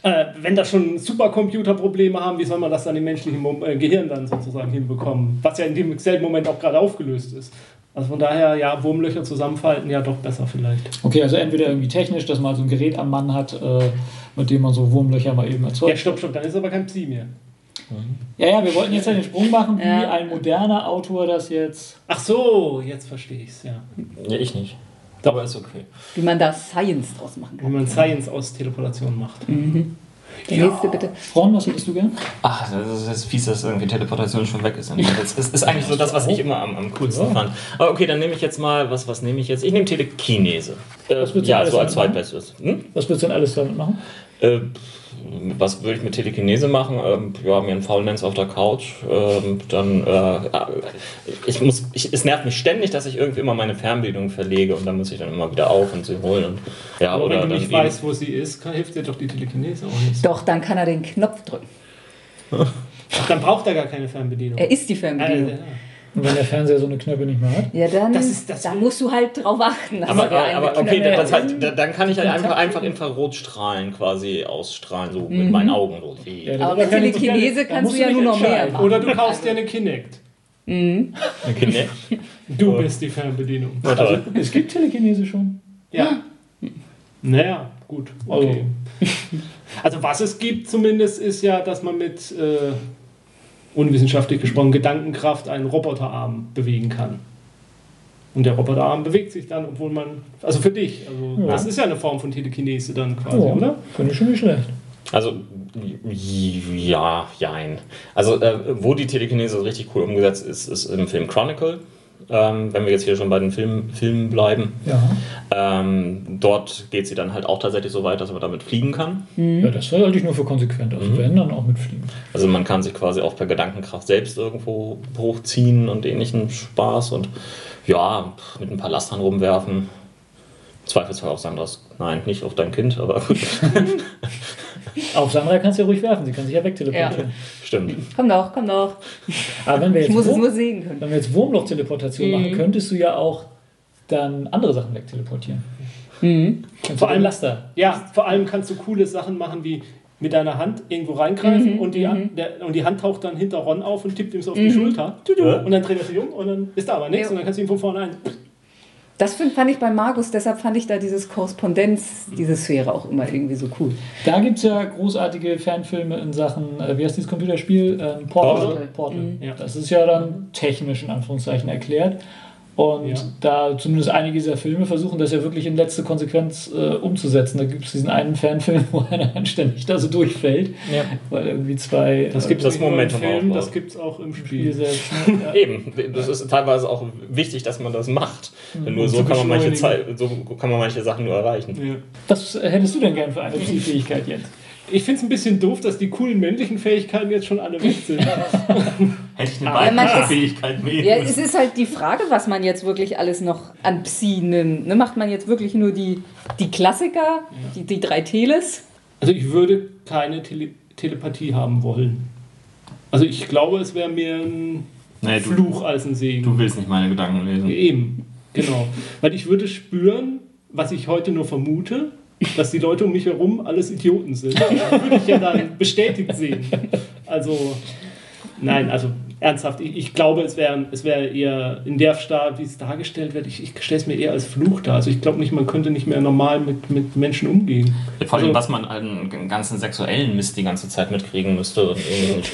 äh, wenn da schon Supercomputer Probleme haben, wie soll man das dann im menschlichen Mo äh, Gehirn dann sozusagen hinbekommen? Was ja in dem selben Moment auch gerade aufgelöst ist. Also von daher, ja, Wurmlöcher zusammenfalten, ja doch besser vielleicht. Okay, also entweder irgendwie technisch, dass man so ein Gerät am Mann hat, äh, mit dem man so Wurmlöcher mal eben erzeugt. Ja, stopp, stopp, dann ist aber kein Psi mehr. Ja, ja, wir wollten jetzt ja den Sprung machen, wie ja. ein moderner Autor das jetzt. Ach so, jetzt verstehe ich es, ja. Ja, ich nicht. Aber ist okay. Wie man da Science draus machen kann. Wie man Science aus Teleportation macht. Mhm. Der ja. nächste bitte. Frauen, was hättest du gern? Ach, das ist fies, dass irgendwie Teleportation schon weg ist. Das ist, ist eigentlich so das, was ich immer am, am coolsten ja. fand. Aber okay, dann nehme ich jetzt mal, was, was nehme ich jetzt? Ich nehme Telekinese. Äh, was ja, so als zweitbestes. Hm? Was würdest du denn alles damit machen? Äh, was würde ich mit Telekinese machen? Ähm, ja, mir einen Faulenz auf der Couch. Ähm, dann, äh, ich muss, ich, es nervt mich ständig, dass ich irgendwie immer meine Fernbedienung verlege und dann muss ich dann immer wieder auf und sie holen. Und, ja, Aber oder wenn du nicht weißt, wo sie ist, kann, hilft dir doch die Telekinese auch nicht. Doch, dann kann er den Knopf drücken. Ach, dann braucht er gar keine Fernbedienung. Er ist die Fernbedienung. Also, ja. Und wenn der Fernseher so eine Knöpfe nicht mehr hat? Ja, dann, das ist, das dann musst du halt drauf achten. Aber, aber okay, das halt, dann kann ich halt einfach, einfach Infrarotstrahlen quasi ausstrahlen, so mhm. mit meinen Augen. So ja, aber mit Telekinese kannst du ja nur noch mehr machen. Oder du kaufst dir eine Kinect. Mhm. Eine Kinect? Du bist die Fernbedienung. Also, es gibt Telekinese schon. Ja. Naja, gut. Okay. Also. also was es gibt zumindest ist ja, dass man mit... Äh, unwissenschaftlich gesprochen, Gedankenkraft einen Roboterarm bewegen kann. Und der Roboterarm bewegt sich dann, obwohl man, also für dich, also ja. das ist ja eine Form von Telekinese dann quasi, ja, oder? Finde ich schon nicht schlecht. Also, ja, jein. Also, äh, wo die Telekinese richtig cool umgesetzt ist, ist im Film Chronicle. Ähm, wenn wir jetzt hier schon bei den Film, Filmen bleiben. Ja. Ähm, dort geht sie dann halt auch tatsächlich so weit, dass man damit fliegen kann. Mhm. Ja, das halte ich nur für konsequent. Also mhm. wenn, dann auch mit Fliegen. Also man kann sich quasi auch per Gedankenkraft selbst irgendwo hochziehen und ähnlichen Spaß und ja, mit ein paar Lastern rumwerfen. Zweifelsfall auch sagen, dass nein, nicht auf dein Kind, aber gut. auf Sandra kannst du ja ruhig werfen, sie kann sich ja wegteleportieren. Ja. Stimmt. Komm doch, komm doch. Aber wenn wir jetzt ich muss Wurm, es nur sehen können. Wenn wir jetzt Wurmloch-Teleportation mhm. machen, könntest du ja auch dann andere Sachen wegteleportieren. Mhm. Vor allem Laster. Ja, vor allem kannst du coole Sachen machen wie mit deiner Hand irgendwo reingreifen mhm, und, die, mhm. der, und die Hand taucht dann hinter Ron auf und tippt ihm so auf die mhm. Schulter. Und dann dreht er sich um und dann ist da aber nichts ja. und dann kannst du ihm von vorne ein das fand ich bei Margus, deshalb fand ich da dieses Korrespondenz, diese Sphäre auch immer irgendwie so cool. Da gibt es ja großartige Fanfilme in Sachen, äh, wie heißt dieses Computerspiel? Ähm, Portal. Portal. Portal. Mhm. Ja. Das ist ja dann technisch in Anführungszeichen erklärt. Und ja. da zumindest einige dieser Filme versuchen das ja wirklich in letzte Konsequenz äh, umzusetzen. Da gibt es diesen einen Fanfilm, wo einer anständig da so durchfällt, ja. weil irgendwie zwei. Das gibt es das Moment im Film, das gibt es auch im Spiel, Spiel selbst. Ne? Ja. Eben, das ist teilweise auch wichtig, dass man das macht. Denn nur so kann, man manche Zeit, so kann man manche Sachen nur erreichen. Was hättest du denn gern für eine Zielfähigkeit jetzt? Ich finde es ein bisschen doof, dass die coolen männlichen Fähigkeiten jetzt schon alle weg sind. Hätte ich eine weibliche Fähigkeit wählen Ja, es ist halt die Frage, was man jetzt wirklich alles noch an Psi nimmt. Ne, macht man jetzt wirklich nur die, die Klassiker, ja. die, die drei Teles? Also ich würde keine Tele Telepathie haben wollen. Also ich glaube, es wäre mehr ein nee, Fluch du, als ein Segen. Du willst nicht meine Gedanken lesen. Eben, genau. Weil ich würde spüren, was ich heute nur vermute, dass die Leute um mich herum alles Idioten sind. Das würde ich ja dann bestätigt sehen. Also, nein, also ernsthaft, ich, ich glaube, es wäre es wär eher in der Stadt, wie es dargestellt wird, ich, ich stelle es mir eher als Fluch dar. Also ich glaube nicht, man könnte nicht mehr normal mit, mit Menschen umgehen. Vor allem, also, was man an ganzen sexuellen Mist die ganze Zeit mitkriegen müsste. Und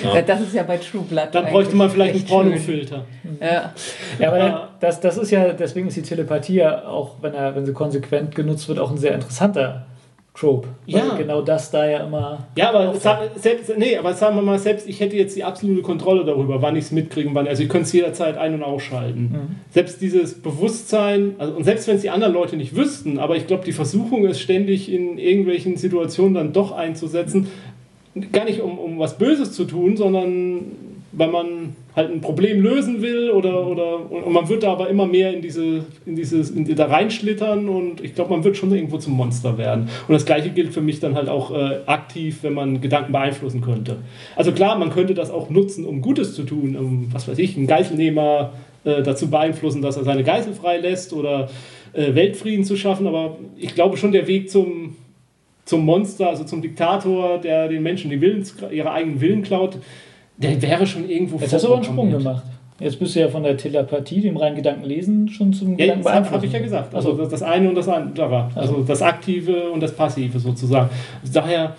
ja. Das ist ja bei True Blood. Dann bräuchte man vielleicht einen Pornofilter. Ja. ja, aber ja. Das, das ist ja, deswegen ist die Telepathie ja auch, wenn, er, wenn sie konsequent genutzt wird, auch ein sehr interessanter Trope. Ja. Genau das da ja immer. Ja, aber, selbst, nee, aber sagen wir mal, selbst ich hätte jetzt die absolute Kontrolle darüber, wann ich es mitkriege, wann. Also, ich könnte es jederzeit ein- und ausschalten. Mhm. Selbst dieses Bewusstsein, also, und selbst wenn es die anderen Leute nicht wüssten, aber ich glaube, die Versuchung ist ständig in irgendwelchen Situationen dann doch einzusetzen, gar nicht um, um was Böses zu tun, sondern weil man halt ein Problem lösen will oder, oder und man wird da aber immer mehr in diese in dieses in die, da reinschlittern und ich glaube man wird schon irgendwo zum Monster werden. Und das gleiche gilt für mich dann halt auch äh, aktiv wenn man Gedanken beeinflussen könnte. Also klar man könnte das auch nutzen um Gutes zu tun um was weiß ich einen Geiselnehmer äh, dazu beeinflussen dass er seine Geisel freilässt oder äh, Weltfrieden zu schaffen. Aber ich glaube schon der Weg zum zum Monster also zum Diktator der den Menschen die Willens, ihre eigenen Willen klaut der wäre schon irgendwo Jetzt hast du aber einen Sprung gemacht. Jetzt bist du ja von der Telepathie, dem reinen Gedanken lesen, schon zum ja, Gedanken habe ich ja gesagt. Also das, das eine und das andere. Also das Aktive und das Passive sozusagen. Daher,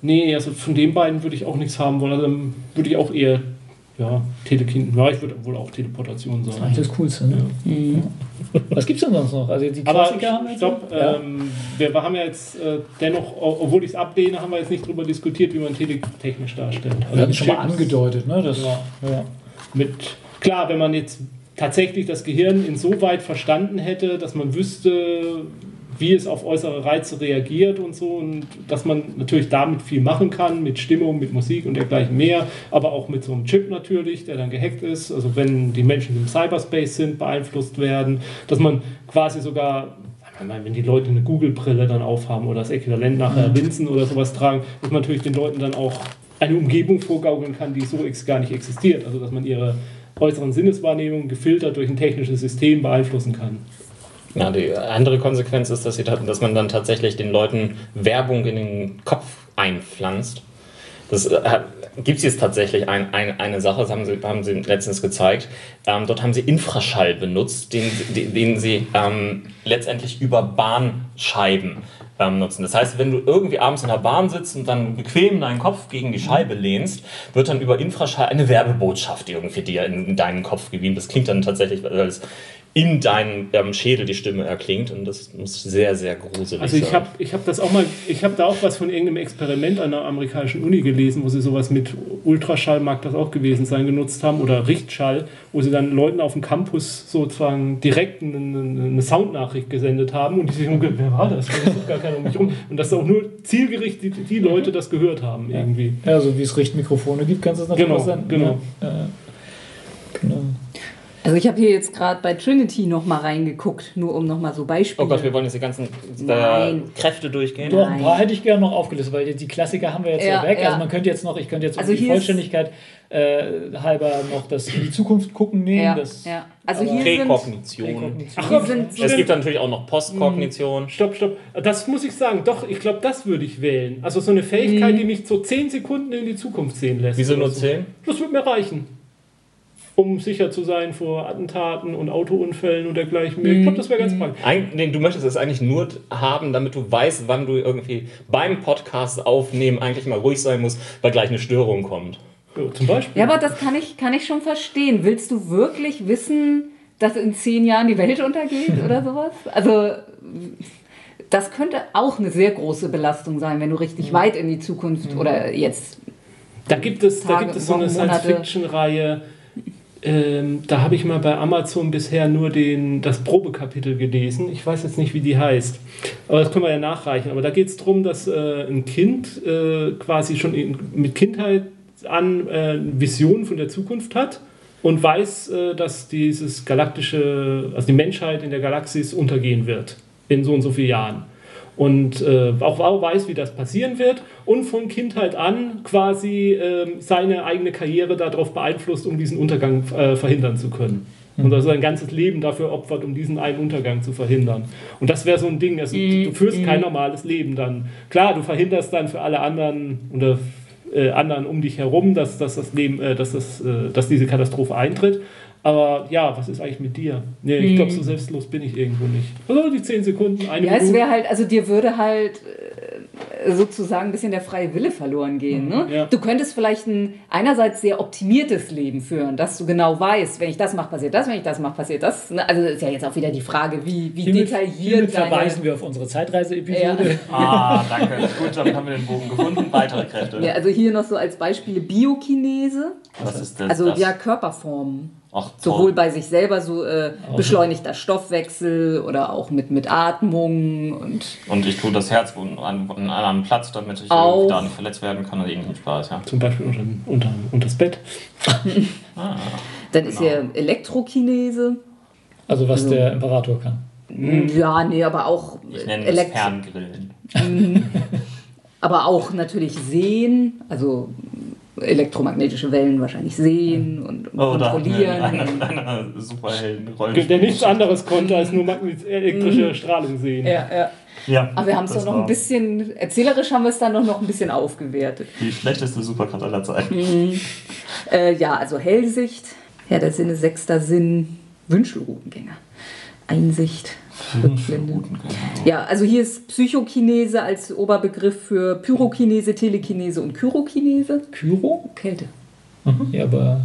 nee, also von den beiden würde ich auch nichts haben wollen. Also dann würde ich auch eher ja, Telekin, ja, ich würde wohl auch Teleportation sagen. Das ist das Coolste, ne? Ja. Mhm. Was gibt es denn sonst noch? Also die Klassiker Aber stopp, ja. ähm, wir, haben ja jetzt äh, dennoch, obwohl ich es ablehne, haben wir jetzt nicht darüber diskutiert, wie man teletechnisch darstellt. Also wir haben schon mal angedeutet, ne? Das, ja. ja. Mit, klar, wenn man jetzt tatsächlich das Gehirn insoweit verstanden hätte, dass man wüsste, wie es auf äußere Reize reagiert und so. Und dass man natürlich damit viel machen kann, mit Stimmung, mit Musik und dergleichen mehr, aber auch mit so einem Chip natürlich, der dann gehackt ist. Also wenn die Menschen im Cyberspace sind, beeinflusst werden, dass man quasi sogar wenn die Leute eine Google-Brille dann aufhaben oder das Äquivalent nachher Linsen oder sowas tragen, dass man natürlich den Leuten dann auch eine Umgebung vorgaukeln kann, die so gar nicht existiert. Also dass man ihre äußeren Sinneswahrnehmungen gefiltert durch ein technisches System beeinflussen kann. Ja, die andere Konsequenz ist, dass, sie, dass man dann tatsächlich den Leuten Werbung in den Kopf einpflanzt. Das äh, gibt es jetzt tatsächlich ein, ein, eine Sache, das haben sie, haben sie letztens gezeigt. Ähm, dort haben sie Infraschall benutzt, den, den, den sie ähm, letztendlich über Bahnscheiben ähm, nutzen. Das heißt, wenn du irgendwie abends in der Bahn sitzt und dann bequem deinen Kopf gegen die Scheibe lehnst, wird dann über Infraschall eine Werbebotschaft irgendwie dir in, in deinen Kopf gewiesen. Das klingt dann tatsächlich als in deinem ähm, Schädel die Stimme erklingt und das muss sehr, sehr gruselig also ich sein. Also ich habe das auch mal, ich habe da auch was von irgendeinem Experiment an der amerikanischen Uni gelesen, wo sie sowas mit Ultraschall, mag das auch gewesen sein, genutzt haben oder Richtschall, wo sie dann Leuten auf dem Campus sozusagen direkt eine, eine Soundnachricht gesendet haben und die sich umgekehrt, wer war das? Das gar keiner um mich um. Und dass auch nur zielgerichtet die, die Leute das gehört haben irgendwie. Ja, so wie es Richtmikrofone gibt, kannst du das natürlich genau, sein. Genau. Ja, genau. Also ich habe hier jetzt gerade bei Trinity noch mal reingeguckt, nur um noch mal so Beispiele. Oh Gott, wir wollen jetzt die ganzen äh, Kräfte durchgehen. Doch, ein paar hätte ich gerne noch aufgelistet, weil die Klassiker haben wir jetzt ja, ja weg. Ja. Also man könnte jetzt noch, ich könnte jetzt also um die Vollständigkeit äh, halber noch das in die Zukunft gucken nehmen. Ja, das, ja. Also hier Präkognition. Präkognition. Ach, sind, es gibt natürlich auch noch Postkognition. Stopp, stopp. Das muss ich sagen. Doch, ich glaube, das würde ich wählen. Also so eine Fähigkeit, mhm. die mich so 10 Sekunden in die Zukunft sehen lässt. Wieso nur 10? Das würde mir reichen um sicher zu sein vor Attentaten und Autounfällen und dergleichen mehr. Ich glaube, das wäre ganz mhm. praktisch. Nee, du möchtest es eigentlich nur haben, damit du weißt, wann du irgendwie beim Podcast aufnehmen eigentlich mal ruhig sein musst, weil gleich eine Störung kommt. Ja, zum Beispiel. Ja, aber das kann ich, kann ich schon verstehen. Willst du wirklich wissen, dass in zehn Jahren die Welt untergeht oder sowas? Also das könnte auch eine sehr große Belastung sein, wenn du richtig ja. weit in die Zukunft mhm. oder jetzt. Da gibt es, Tage, da gibt es so eine Science-Fiction-Reihe, ähm, da habe ich mal bei Amazon bisher nur den, das Probekapitel gelesen. Ich weiß jetzt nicht, wie die heißt. Aber das können wir ja nachreichen. Aber da geht es darum, dass äh, ein Kind äh, quasi schon in, mit Kindheit an äh, Visionen von der Zukunft hat und weiß, äh, dass dieses galaktische, also die Menschheit in der Galaxis untergehen wird in so und so vielen Jahren und äh, auch weiß, wie das passieren wird und von Kindheit an quasi äh, seine eigene Karriere darauf beeinflusst, um diesen Untergang äh, verhindern zu können. Mhm. Und also sein ganzes Leben dafür opfert, um diesen einen Untergang zu verhindern. Und das wäre so ein Ding, also, mhm. du führst kein mhm. normales Leben dann. Klar, du verhinderst dann für alle anderen oder äh, anderen um dich herum, dass, dass, das Leben, äh, dass, das, äh, dass diese Katastrophe eintritt. Aber ja, was ist eigentlich mit dir? Nee, ich glaube, so selbstlos bin ich irgendwo nicht. Also die 10 Sekunden, eine Ja, Minute. es wäre halt, also dir würde halt äh, sozusagen ein bisschen der freie Wille verloren gehen. Ne? Ja. Du könntest vielleicht ein einerseits sehr optimiertes Leben führen, dass du genau weißt, wenn ich das mache, passiert das, wenn ich das mache, passiert das. Ne? Also das ist ja jetzt auch wieder die Frage, wie, wie hiermit, detailliert. Hiermit verweisen wir auf unsere Zeitreise-Episode. Ja. Ah, danke. Gut, damit haben wir den Bogen gefunden. Weitere Kräfte. Ja, also hier noch so als Beispiele Biokinese. Was ist das? Also ja, Körperformen. Ach, Sowohl bei sich selber so äh, beschleunigter Stoffwechsel oder auch mit, mit Atmung und. Und ich tue das Herz an, an einem anderen Platz, damit ich da nicht verletzt werden kann oder irgendein Spaß, ja. Zum Beispiel unter, unter, unter das Bett. ah, Dann genau. ist hier Elektrokinese. Also was also, der Imperator kann. Ja, nee, aber auch. Ich nenne es Ferngrillen. aber auch natürlich sehen, also elektromagnetische Wellen wahrscheinlich sehen und, und oh, kontrollieren. Eine, eine, eine Superhelden Der nichts anderes konnte als nur elektrische mhm. Strahlung sehen. Ja, ja. Ja, Aber wir haben es doch noch war. ein bisschen, erzählerisch haben wir es dann noch, noch ein bisschen aufgewertet. Die schlechteste Superkraft aller Zeiten. Mhm. Äh, ja, also Hellsicht, ja, der Sinne, sechster Sinn, Wünschelroutengänger. Einsicht. Ja, also hier ist Psychokinese als Oberbegriff für Pyrokinese, Telekinese und Kyrokinese. Kyro? Kälte. Mhm. Ja, aber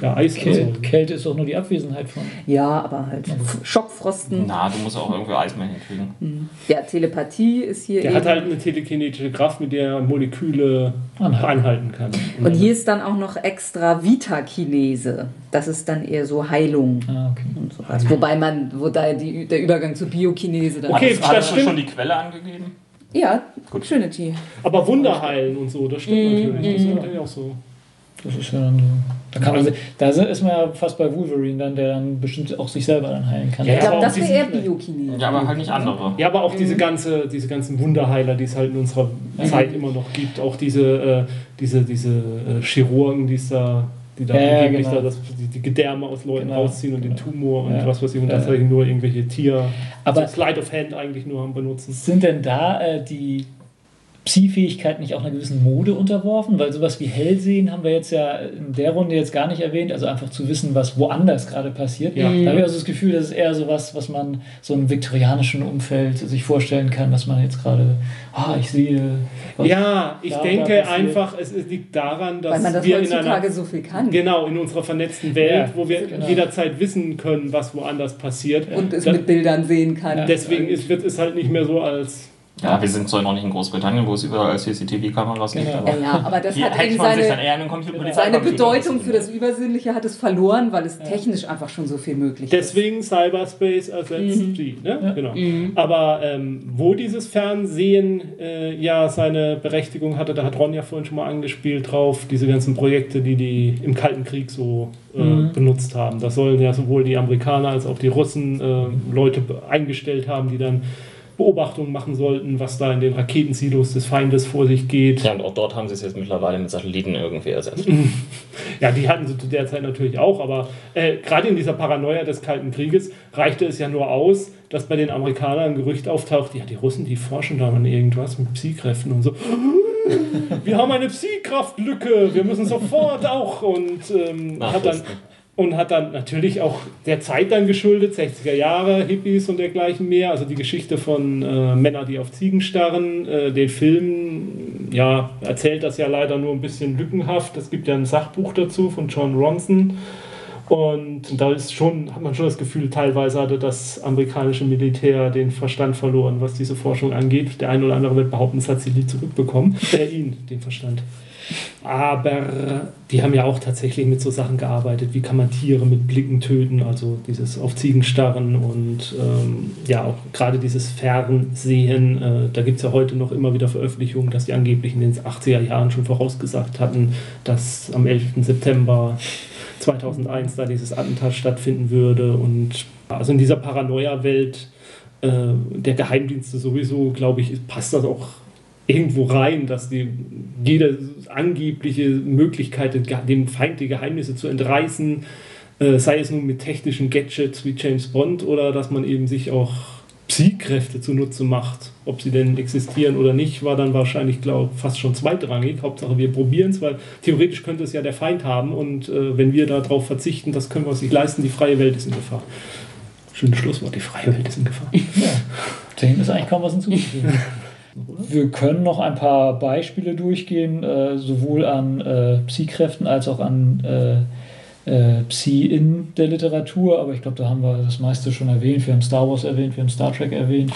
ja, Eis Kälte, also. Kälte ist doch nur die Abwesenheit von. Ja, aber halt Schockfrosten. Na, du musst auch irgendwie Eis mehr hinkriegen. Mhm. Ja, Telepathie ist hier. Der hat halt eine telekinetische Kraft, mit der er Moleküle anhalten, anhalten kann. Und hier ist dann auch noch extra Vitakinese. Das ist dann eher so Heilung ah, okay. und sowas. Wobei man, wo da die, der Übergang zur Biokinese dann. Okay, hat, hast du schon die Quelle angegeben? Ja, Gut. Trinity. Aber Wunder heilen und so, das stimmt mm, natürlich. Das ist natürlich auch so. Das ist ja dann so. Da, kann man, da ist man ja fast bei Wolverine dann, der dann bestimmt auch sich selber dann heilen kann. Ja, ich glaube, das wäre eher Biokinese. Ja, aber halt nicht andere. Ja, aber auch mhm. diese, ganze, diese ganzen Wunderheiler, die es halt in unserer mhm. Zeit immer noch gibt. Auch diese, äh, diese, diese äh, Chirurgen, die es da die da ja, angeblich genau. da das, die, die, Gedärme aus Leuten genau. rausziehen und den Tumor und ja. was weiß ich und ja. tatsächlich nur irgendwelche Tier, aber so Slide of Hand eigentlich nur haben benutzen. Sind denn da äh, die Psi-Fähigkeit nicht auch einer gewissen Mode unterworfen? Weil sowas wie Hellsehen haben wir jetzt ja in der Runde jetzt gar nicht erwähnt, also einfach zu wissen, was woanders gerade passiert. Ja. Da habe ich also das Gefühl, das ist eher sowas, was man so im viktorianischen Umfeld sich vorstellen kann, was man jetzt gerade, ah, ich sehe. Ja, ich denke einfach, es liegt daran, dass Weil man das wir in einer, so viel kann. Genau, in unserer vernetzten Welt, ja, wo wir genau. jederzeit wissen können, was woanders passiert. Und es das, mit Bildern sehen kann. Deswegen ist, wird es halt nicht mehr so als ja, wir sind zwar noch nicht in Großbritannien, wo es überall CCTV-Kameras gibt. Aber, ja, aber das hat eben seine, seine Bedeutung für das Übersinnliche hat es verloren, weil es technisch einfach schon so viel möglich Deswegen ist. Deswegen Cyberspace ersetzt mhm. G. Ne? Ja. Genau. Mhm. Aber ähm, wo dieses Fernsehen äh, ja seine Berechtigung hatte, da hat Ron ja vorhin schon mal angespielt drauf, diese ganzen Projekte, die die im Kalten Krieg so äh, mhm. benutzt haben. Da sollen ja sowohl die Amerikaner als auch die Russen äh, Leute eingestellt haben, die dann Beobachtungen machen sollten, was da in den Raketensilos des Feindes vor sich geht. Ja, und auch dort haben sie es jetzt mittlerweile mit Satelliten irgendwie ersetzt. ja, die hatten sie zu der Zeit natürlich auch, aber äh, gerade in dieser Paranoia des Kalten Krieges reichte es ja nur aus, dass bei den Amerikanern ein Gerücht auftaucht, ja, die Russen, die forschen da an irgendwas mit Psykräften und so. Wir haben eine Psykraftlücke, wir müssen sofort auch und ähm, hat dann und hat dann natürlich auch der Zeit dann geschuldet, 60er Jahre, Hippies und dergleichen mehr. Also die Geschichte von äh, Männer, die auf Ziegen starren. Äh, den Film ja, erzählt das ja leider nur ein bisschen lückenhaft. Es gibt ja ein Sachbuch dazu von John Ronson. Und da ist schon, hat man schon das Gefühl, teilweise hatte das amerikanische Militär den Verstand verloren, was diese Forschung angeht. Der eine oder andere wird behaupten, es hat sie nie zurückbekommen. Äh, ihn, den Verstand. Aber die haben ja auch tatsächlich mit so Sachen gearbeitet, wie kann man Tiere mit Blicken töten, also dieses auf Ziegen starren und ähm, ja auch gerade dieses Fernsehen. Äh, da gibt es ja heute noch immer wieder Veröffentlichungen, dass die angeblich in den 80er Jahren schon vorausgesagt hatten, dass am 11. September 2001 da dieses Attentat stattfinden würde. Und also in dieser Paranoia-Welt äh, der Geheimdienste sowieso, glaube ich, passt das auch irgendwo rein, dass die, jede angebliche Möglichkeit, dem Feind die Geheimnisse zu entreißen, äh, sei es nun mit technischen Gadgets wie James Bond oder dass man eben sich auch Psykräfte zunutze macht. Ob sie denn existieren oder nicht, war dann wahrscheinlich, glaube fast schon zweitrangig. Hauptsache, wir probieren es, weil theoretisch könnte es ja der Feind haben und äh, wenn wir darauf verzichten, das können wir uns nicht leisten, die freie Welt ist in Gefahr. Schönes Schlusswort, die freie Welt ist in Gefahr. Ja, dem ist eigentlich kaum was hinzuzufügen. Wir können noch ein paar Beispiele durchgehen, äh, sowohl an äh, Psi-Kräften als auch an äh, äh, Psi in der Literatur, aber ich glaube, da haben wir das meiste schon erwähnt. Wir haben Star Wars erwähnt, wir haben Star Trek erwähnt.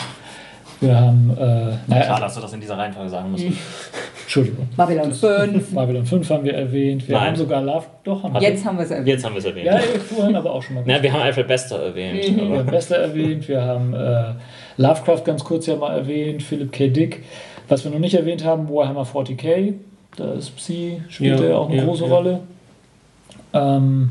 Wir haben. Äh, naja, Klar, dass du das in dieser Reihenfolge sagen musst. Entschuldigung. Babylon 5. Babylon 5 haben wir erwähnt. Wir Nein. haben sogar Love. Doch, haben Jetzt wir. haben wir es erwähnt. Jetzt haben wir es erwähnt. Ja, vorhin aber auch schon mal. Na, wir haben Alfred Bester erwähnt. Mhm. Wir haben Bester erwähnt. Wir haben äh, Lovecraft ganz kurz ja mal erwähnt. Philip K. Dick. Was wir noch nicht erwähnt haben, Warhammer 40k. Da ist Psy, spielt ja, er auch eine ja, große ja. Rolle. Ähm,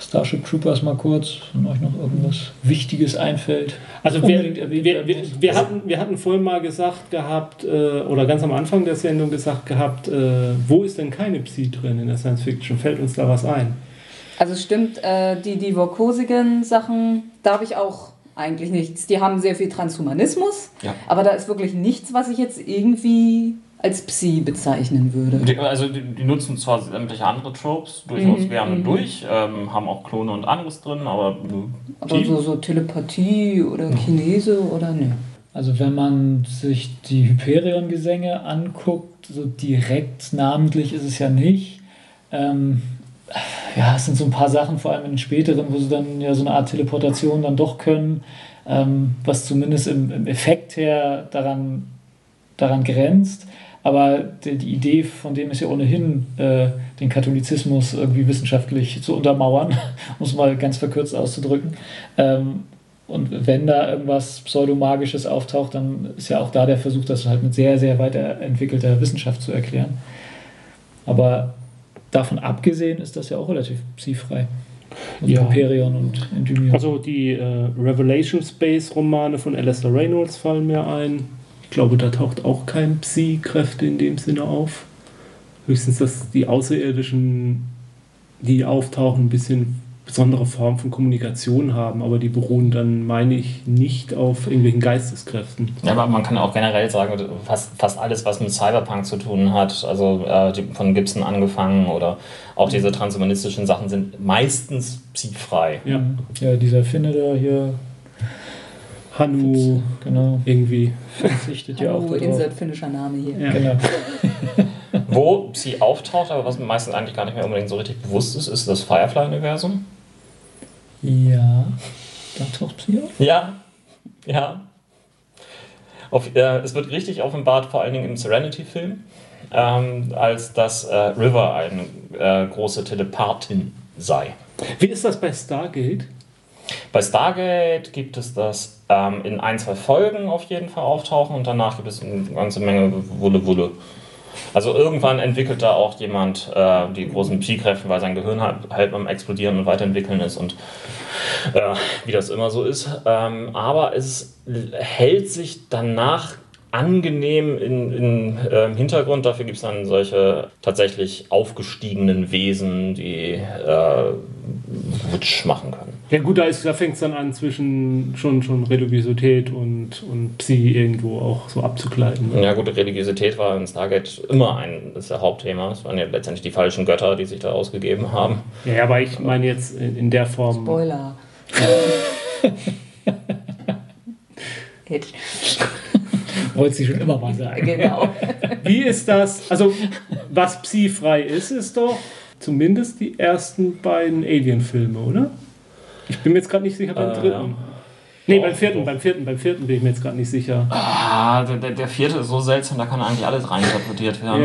Starship Troopers mal kurz, wenn euch noch irgendwas Wichtiges einfällt. Also wir, wir, wir, wir, hatten, wir hatten vorhin mal gesagt gehabt, äh, oder ganz am Anfang der Sendung gesagt gehabt, äh, wo ist denn keine Psi drin in der Science Fiction? Fällt uns da was ein? Also stimmt, äh, die, die Vorkosigen Sachen, da habe ich auch eigentlich nichts. Die haben sehr viel Transhumanismus, ja. aber da ist wirklich nichts, was ich jetzt irgendwie als Psi bezeichnen würde. Die, also die, die, nutzen zwar sämtliche andere Tropes durchaus mhm, gerne mhm. durch, ähm, haben auch Klone und anderes drin, aber. Aber so, so Telepathie oder mhm. Chinese oder ne? Also wenn man sich die Hyperion-Gesänge anguckt, so direkt namentlich ist es ja nicht. Ähm, ja, es sind so ein paar Sachen, vor allem in den späteren, wo sie dann ja so eine Art Teleportation dann doch können, ähm, was zumindest im, im Effekt her daran, daran grenzt. Aber die, Idee von dem ist ja ohnehin, äh, den Katholizismus irgendwie wissenschaftlich zu untermauern, um es mal ganz verkürzt auszudrücken. Ähm, und wenn da irgendwas Pseudomagisches auftaucht, dann ist ja auch da der Versuch, das halt mit sehr, sehr weiterentwickelter Wissenschaft zu erklären. Aber davon abgesehen ist das ja auch relativ psi-frei. Also ja. Hyperion und Endymion. Also die äh, Revelation Space Romane von Alistair Reynolds fallen mir ein ich glaube, da taucht auch kein Psi-Kräfte in dem Sinne auf. Höchstens, dass die Außerirdischen, die auftauchen, ein bisschen besondere Form von Kommunikation haben, aber die beruhen dann, meine ich, nicht auf irgendwelchen Geisteskräften. Ja, aber man kann auch generell sagen, fast, fast alles, was mit Cyberpunk zu tun hat, also äh, von Gibson angefangen oder auch diese transhumanistischen Sachen sind meistens psi-frei. Ja. ja, dieser Finne da hier. Hanu, genau. Irgendwie. Verzichtet ja auch. Insert finnischer Name hier. Ja. Genau. Wo Psi auftaucht, aber was mir meistens eigentlich gar nicht mehr unbedingt so richtig bewusst ist, ist das Firefly-Universum. Ja, da taucht Psi auf? Ja, ja. Auf, äh, es wird richtig offenbart, vor allen Dingen im Serenity-Film, ähm, als dass äh, River eine äh, große Telepathin sei. Wie ist das bei Stargate? Bei Stargate gibt es das ähm, in ein, zwei Folgen auf jeden Fall auftauchen und danach gibt es eine ganze Menge Wulle Wulle. Also irgendwann entwickelt da auch jemand äh, die großen Pi-Kräfte, weil sein Gehirn halt, halt am Explodieren und Weiterentwickeln ist und äh, wie das immer so ist. Ähm, aber es hält sich danach angenehm in, in, äh, im Hintergrund. Dafür gibt es dann solche tatsächlich aufgestiegenen Wesen, die äh, Wutsch machen können. Ja gut, da, da fängt es dann an zwischen schon, schon Religiosität und, und Psi irgendwo auch so abzukleiden. Ne? Ja gut, Religiosität war in Stargate immer ein das ist der Hauptthema. Es waren ja letztendlich die falschen Götter, die sich da ausgegeben haben. Ja, aber ich meine jetzt in, in der Form... Spoiler. Wollte sie schon immer mal sagen. Genau. Wie ist das? Also, was Psi-frei ist, ist doch zumindest die ersten beiden Alien-Filme, oder? Ich bin mir jetzt gerade nicht sicher beim äh, dritten. Ja. Nee, beim vierten, beim vierten, beim vierten bin ich mir jetzt gerade nicht sicher. Ah, der, der vierte ist so seltsam, da kann eigentlich alles reinterpretiert werden.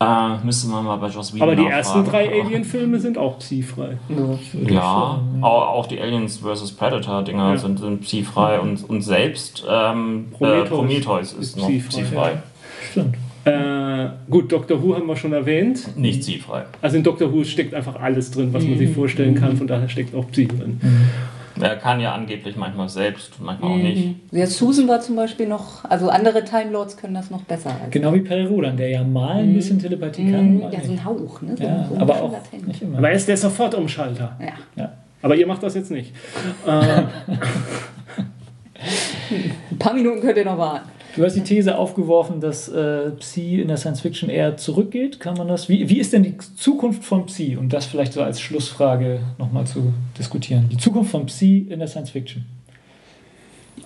Ja. Äh, müsste man mal bei Joss Whedon Aber die ersten drei Alien-Filme sind auch psi-frei. Ja, ja auch, auch, die Aliens vs. Predator-Dinger ja. sind, sind psi-frei und, und selbst ähm, Prometheus, äh, Prometheus ist, ist noch psi-frei. Ja. Stimmt. Äh, gut, Doctor Who haben wir schon erwähnt. Nicht psi-frei. Also in Doctor Who steckt einfach alles drin, was man sich mhm. vorstellen kann, von daher steckt auch Psi drin. Mhm. Er kann ja angeblich manchmal selbst, manchmal auch nicht. Mhm. Ja, Susan war zum Beispiel noch, also andere Time Lords können das noch besser. Als genau wie Perry Rodan, der ja mal ein bisschen Telepathie kann. Ja, so ein Hauch, ne? So ja, so aber auch nicht immer. Aber er ist der Sofortumschalter. Ja. ja. Aber ihr macht das jetzt nicht. ein paar Minuten könnt ihr noch warten. Du hast die These aufgeworfen, dass äh, Psi in der Science Fiction eher zurückgeht. Kann man das? Wie, wie ist denn die Zukunft von Psi? Und das vielleicht so als Schlussfrage nochmal zu diskutieren. Die Zukunft von Psi in der Science Fiction.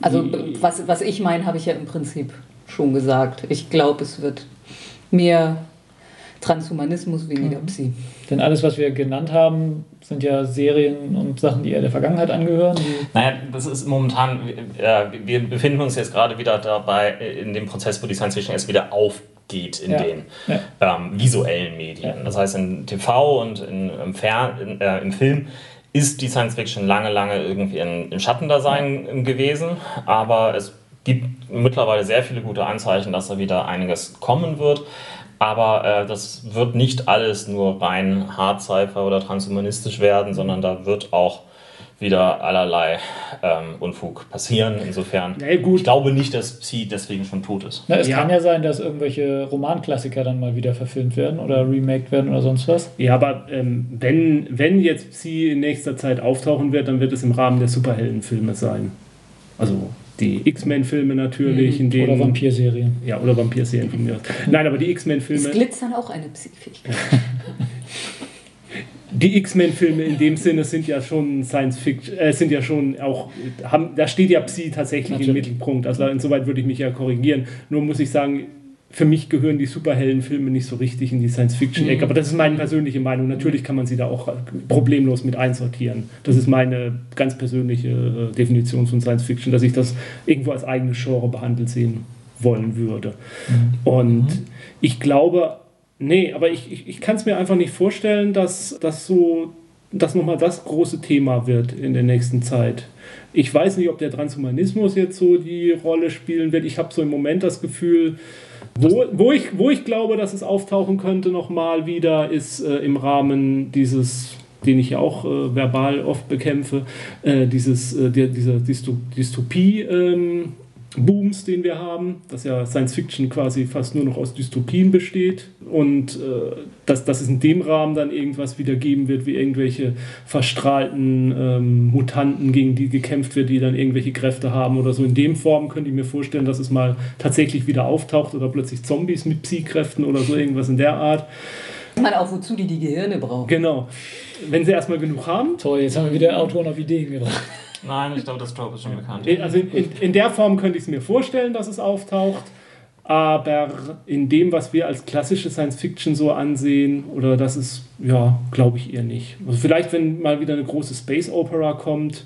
Also was, was ich meine, habe ich ja im Prinzip schon gesagt. Ich glaube, es wird mehr Transhumanismus, weniger mhm. Psi. Denn alles, was wir genannt haben, sind ja Serien und Sachen, die eher der Vergangenheit angehören. Naja, das ist momentan, äh, wir befinden uns jetzt gerade wieder dabei in dem Prozess, wo die Science Fiction erst wieder aufgeht in ja. den ja. Ähm, visuellen Medien. Ja. Das heißt, in TV und in, im, Fern, in, äh, im Film ist die Science Fiction lange, lange irgendwie in, im Schattendasein gewesen, aber es gibt mittlerweile sehr viele gute Anzeichen, dass da wieder einiges kommen wird. Aber äh, das wird nicht alles nur rein Hard-Cypher oder transhumanistisch werden, sondern da wird auch wieder allerlei ähm, Unfug passieren. Insofern, nee, ich glaube nicht, dass Psi deswegen schon tot ist. Na, es ja. kann ja sein, dass irgendwelche Romanklassiker dann mal wieder verfilmt werden oder remaked werden oder sonst was. Ja, aber ähm, wenn, wenn jetzt Psi in nächster Zeit auftauchen wird, dann wird es im Rahmen der Superheldenfilme sein. Also die X-Men-Filme natürlich. Mhm. oder Vampir-Serien. Ja, oder Vampir-Serien von mir aus. Nein, aber die X-Men-Filme. Es glitzern auch eine Psychfähigkeit. die X-Men-Filme in dem Sinne sind ja schon Science Fiction, äh, sind ja schon auch, haben, da steht ja Psi tatsächlich Natürlich. im Mittelpunkt. Also insoweit würde ich mich ja korrigieren. Nur muss ich sagen, für mich gehören die Superheldenfilme nicht so richtig in die Science-Fiction-Ecke. Mhm. Aber das ist meine persönliche Meinung. Natürlich kann man sie da auch problemlos mit einsortieren. Das ist meine ganz persönliche äh, Definition von Science-Fiction, dass ich das irgendwo als eigenes Genre behandelt sehen wollen würde. Mhm. Und mhm. ich glaube, nee, aber ich, ich, ich kann es mir einfach nicht vorstellen, dass das so das nochmal das große Thema wird in der nächsten Zeit. Ich weiß nicht, ob der Transhumanismus jetzt so die Rolle spielen wird. Ich habe so im Moment das Gefühl, wo, wo, ich, wo ich glaube, dass es auftauchen könnte nochmal wieder, ist äh, im Rahmen dieses, den ich ja auch äh, verbal oft bekämpfe, äh, dieses, äh, dieser Dystopie. Booms, den wir haben, dass ja Science Fiction quasi fast nur noch aus Dystopien besteht und äh, dass, dass es in dem Rahmen dann irgendwas wieder geben wird, wie irgendwelche verstrahlten ähm, Mutanten, gegen die gekämpft wird, die dann irgendwelche Kräfte haben oder so. In dem Form könnte ich mir vorstellen, dass es mal tatsächlich wieder auftaucht oder plötzlich Zombies mit Psy-Kräften oder so irgendwas in der Art. Man auch, wozu die die Gehirne brauchen. Genau. Wenn sie erstmal genug haben. Toll, jetzt haben wir wieder Autoren auf Ideen gebracht. Nein, ich glaube, das Trope ist schon bekannt. Also in, in, in der Form könnte ich es mir vorstellen, dass es auftaucht. Aber in dem, was wir als klassische Science Fiction so ansehen, oder das ist, ja, glaube ich eher nicht. Also vielleicht, wenn mal wieder eine große Space Opera kommt,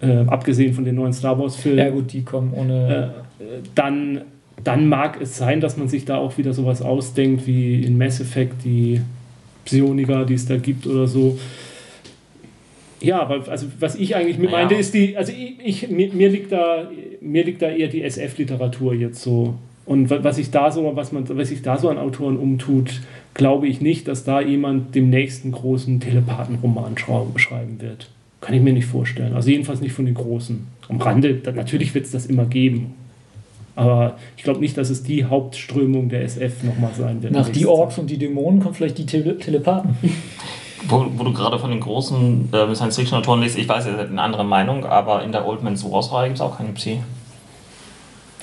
äh, abgesehen von den neuen Star Wars-Filmen. Ja, gut, die kommen ohne. Äh, dann, dann mag es sein, dass man sich da auch wieder sowas ausdenkt, wie in Mass Effect die Psioniker, die es da gibt oder so. Ja, aber also was ich eigentlich mit naja. meinte, ist die, also ich, ich mir, mir, liegt da, mir liegt da eher die SF-Literatur jetzt so. Und was sich da so, was man, was sich da so an Autoren umtut, glaube ich nicht, dass da jemand dem nächsten großen Telepathenroman schreiben wird. Kann ich mir nicht vorstellen. Also jedenfalls nicht von den Großen. Am Rande, da, natürlich wird es das immer geben. Aber ich glaube nicht, dass es die Hauptströmung der SF nochmal sein wird. Nach die Orks und die Dämonen kommen vielleicht die Tele Telepathen. Wo, wo, du gerade von den großen äh, Science-Fiction-Autoren liest, ich weiß, ihr seid eine andere Meinung, aber in der Old Man's Wars-Reihe gibt es auch keine Psi.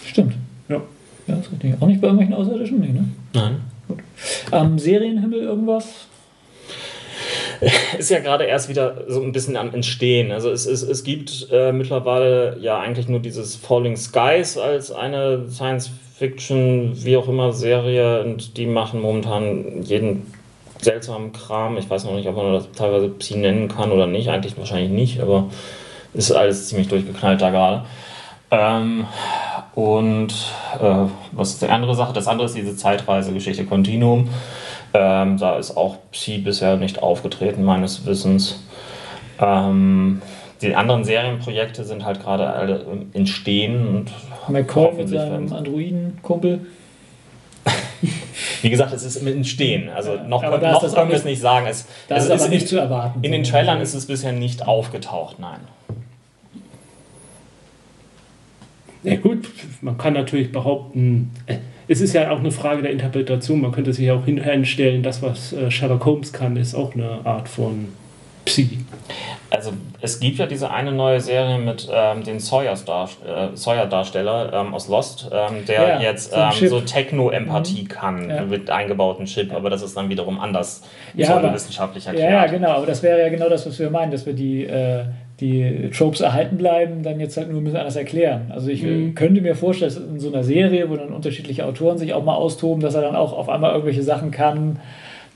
Stimmt. Ja. Ja, das ist richtig. Auch nicht bei irgendwelchen Außerirdischen? Nee, ne? Nein. Gut. Am Serienhimmel irgendwas? ist ja gerade erst wieder so ein bisschen am Entstehen. Also es, es, es gibt äh, mittlerweile ja eigentlich nur dieses Falling Skies als eine Science-Fiction, wie auch immer, Serie und die machen momentan jeden seltsamen Kram. Ich weiß noch nicht, ob man das teilweise Psi nennen kann oder nicht. Eigentlich wahrscheinlich nicht, aber ist alles ziemlich durchgeknallt da gerade. Ähm, und äh, was ist die andere Sache? Das andere ist diese Zeitreisegeschichte Continuum. Ähm, da ist auch Psi bisher nicht aufgetreten, meines Wissens. Ähm, die anderen Serienprojekte sind halt gerade alle im Entstehen und McCall mit seinem Androiden-Kumpel. Wie gesagt, es ist im Entstehen. Also noch, noch können wir es nicht sagen. Es, das es ist, ist nicht zu erwarten. In den Trailern ist es bisher nicht aufgetaucht, nein. Ja gut, man kann natürlich behaupten, äh, es ist ja auch eine Frage der Interpretation. Man könnte sich ja auch hinstellen, das, was äh, Sherlock Holmes kann, ist auch eine Art von Psi. Also es gibt ja diese eine neue Serie mit ähm, den Sawyer-Darsteller äh, Sawyer ähm, aus Lost, ähm, der ja, jetzt so, ähm, so Techno-Empathie mhm. kann ja. mit eingebauten Chip, aber das ist dann wiederum anders ja, wissenschaftlich erklärt. Ja, ja, genau, aber das wäre ja genau das, was wir meinen, dass wir die, äh, die Tropes erhalten bleiben, dann jetzt halt nur ein bisschen anders erklären. Also ich mhm. könnte mir vorstellen, dass in so einer Serie, wo dann unterschiedliche Autoren sich auch mal austoben, dass er dann auch auf einmal irgendwelche Sachen kann,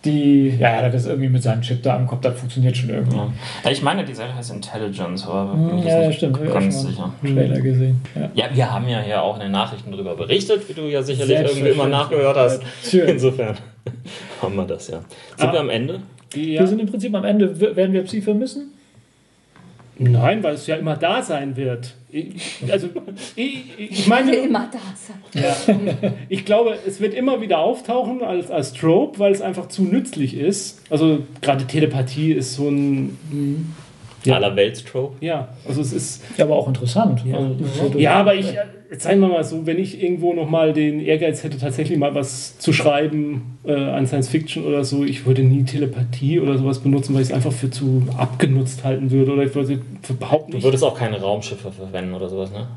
die, ja, das ist irgendwie mit seinem Chip da am Kopf, das funktioniert schon irgendwie. Ja. ich meine, die Serie heißt Intelligence, aber hm, ja, ja, stimmt, ganz sicher. Trailer gesehen. Ja. ja. wir haben ja hier auch in den Nachrichten darüber berichtet, wie du ja sicherlich irgendwie immer nachgehört hast. Schön. Insofern haben wir das ja. Sind ah, wir am Ende? Wir sind im Prinzip am Ende. Werden wir Psi vermissen? Nein, weil es ja immer da sein wird. Ich, also, ich, ich meine. Immer da sein. Ja, ich glaube, es wird immer wieder auftauchen als, als Trope, weil es einfach zu nützlich ist. Also, gerade Telepathie ist so ein. Ja. Allerweltstrope. Ja, also es ist. Ja, aber auch interessant. Ja, also, ja aber ich, jetzt sagen wir mal so, wenn ich irgendwo nochmal den Ehrgeiz hätte, tatsächlich mal was zu schreiben äh, an Science Fiction oder so, ich würde nie Telepathie oder sowas benutzen, weil ich es einfach für zu abgenutzt halten würde. Oder ich würde überhaupt nicht. Du würdest auch keine Raumschiffe verwenden oder sowas, ne?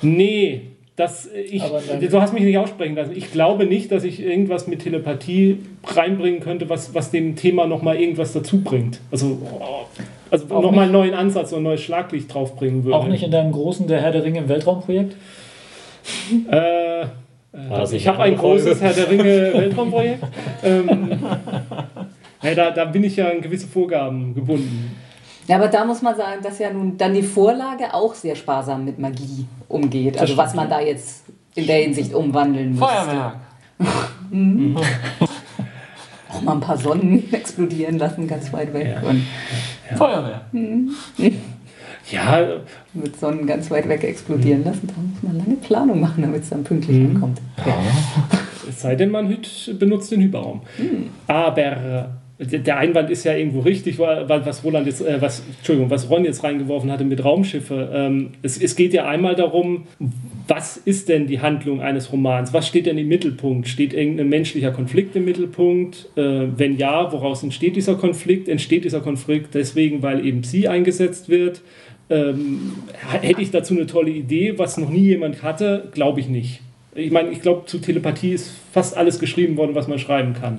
Nee, das, ich, du hast mich nicht aussprechen lassen. Ich glaube nicht, dass ich irgendwas mit Telepathie reinbringen könnte, was, was dem Thema nochmal irgendwas dazu bringt. Also, also nochmal einen neuen Ansatz und ein neues Schlaglicht draufbringen würde. Auch nicht in deinem großen Der Herr der Ringe im Weltraumprojekt? äh, also ich habe ein großes Herr der Ringe Weltraumprojekt. ähm, ja, da, da bin ich ja an gewisse Vorgaben gebunden. Ja, aber da muss man sagen, dass ja nun dann die Vorlage auch sehr sparsam mit Magie umgeht. Also was man da jetzt in der Hinsicht umwandeln muss. Feuerwerk. mhm. auch mal ein paar Sonnen explodieren lassen, ganz weit weg. Ja. Und, ja. Feuerwehr. Mhm. Ja. Mit Sonnen ganz weit weg explodieren lassen, da muss man lange Planung machen, damit es dann pünktlich mhm. ankommt. Ja. Es sei denn, man benutzt den Hyperraum. Mhm. Aber der Einwand ist ja irgendwo richtig, was Roland jetzt, äh, was, Entschuldigung, was Ron jetzt reingeworfen hatte mit Raumschiffe. Ähm, es, es geht ja einmal darum, was ist denn die Handlung eines Romans? Was steht denn im Mittelpunkt? Steht irgendein menschlicher Konflikt im Mittelpunkt? Äh, wenn ja, woraus entsteht dieser Konflikt? Entsteht dieser Konflikt deswegen, weil eben sie eingesetzt wird? Ähm, hätte ich dazu eine tolle Idee, was noch nie jemand hatte? Glaube ich nicht. Ich meine, ich glaube, zu Telepathie ist fast alles geschrieben worden, was man schreiben kann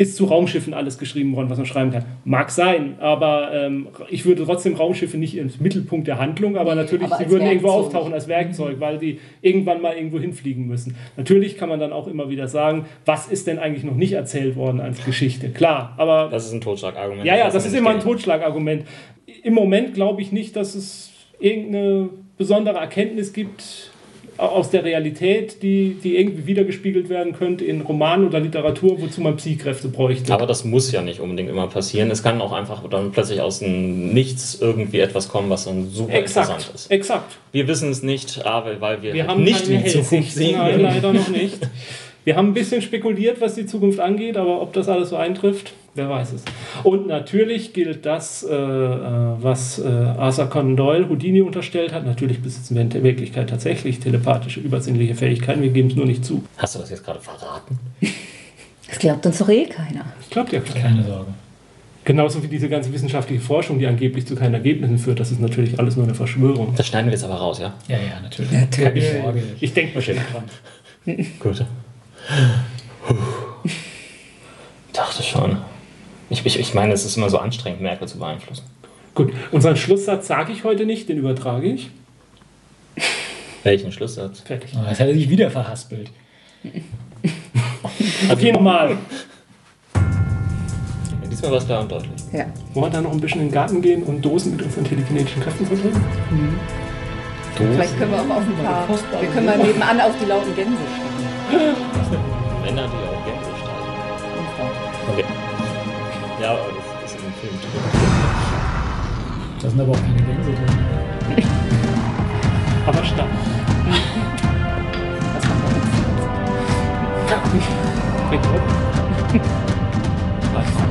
ist zu Raumschiffen alles geschrieben worden, was man schreiben kann. Mag sein, aber ähm, ich würde trotzdem Raumschiffe nicht im Mittelpunkt der Handlung, aber natürlich, aber sie würden Werkzeug. irgendwo auftauchen als Werkzeug, weil die irgendwann mal irgendwo hinfliegen müssen. Natürlich kann man dann auch immer wieder sagen, was ist denn eigentlich noch nicht erzählt worden als Geschichte? Klar, aber. Das ist ein Totschlagargument. Ja, ja, das ist immer ein Totschlagargument. Im Moment glaube ich nicht, dass es irgendeine besondere Erkenntnis gibt, aus der Realität, die, die irgendwie wiedergespiegelt werden könnte in Roman oder Literatur, wozu man Psychkräfte bräuchte. Aber das muss ja nicht unbedingt immer passieren. Es kann auch einfach dann plötzlich aus dem Nichts irgendwie etwas kommen, was dann super exakt, interessant ist. Exakt. Wir wissen es nicht, aber weil wir, wir haben nicht in die Zukunft sehen. Nein, leider noch nicht. Wir haben ein bisschen spekuliert, was die Zukunft angeht, aber ob das alles so eintrifft, wer weiß es. Und natürlich gilt das, äh, äh, was äh, Arthur Conan Doyle Houdini unterstellt hat. Natürlich besitzen wir in der Wirklichkeit tatsächlich telepathische, übersinnliche Fähigkeiten. Wir geben es nur nicht zu. Hast du das jetzt gerade verraten? Das glaubt uns doch eh keiner. Das glaubt ja keiner. Keine Sorge. Genauso wie diese ganze wissenschaftliche Forschung, die angeblich zu keinen Ergebnissen führt, das ist natürlich alles nur eine Verschwörung. Das schneiden wir jetzt aber raus, ja? Ja, ja, natürlich. natürlich. Ich, ich denke bestimmt dran. Gut. Dachte schon. Ich, ich, ich meine, es ist immer so anstrengend, Merkel zu beeinflussen. Gut, unseren Schlusssatz sage ich heute nicht, den übertrage ich. Welchen Schlusssatz? Fertig. Oh, jetzt hat er sich wieder verhaspelt. okay, nochmal. Diesmal war es klar und deutlich. Ja. Wollen wir da noch ein bisschen in den Garten gehen und Dosen mit unseren telekinetischen Kräften verbringen? Mhm. Vielleicht können wir auch auf ein paar. Wir können mal nebenan auf die lauten Gänse stellen. Männer, die auch Gänse steigen. Okay. Ja, aber das ist in dem Film drin. Da sind aber auch keine Gänse drin. aber stark. Was macht man jetzt? Ja. Weg drauf. Was?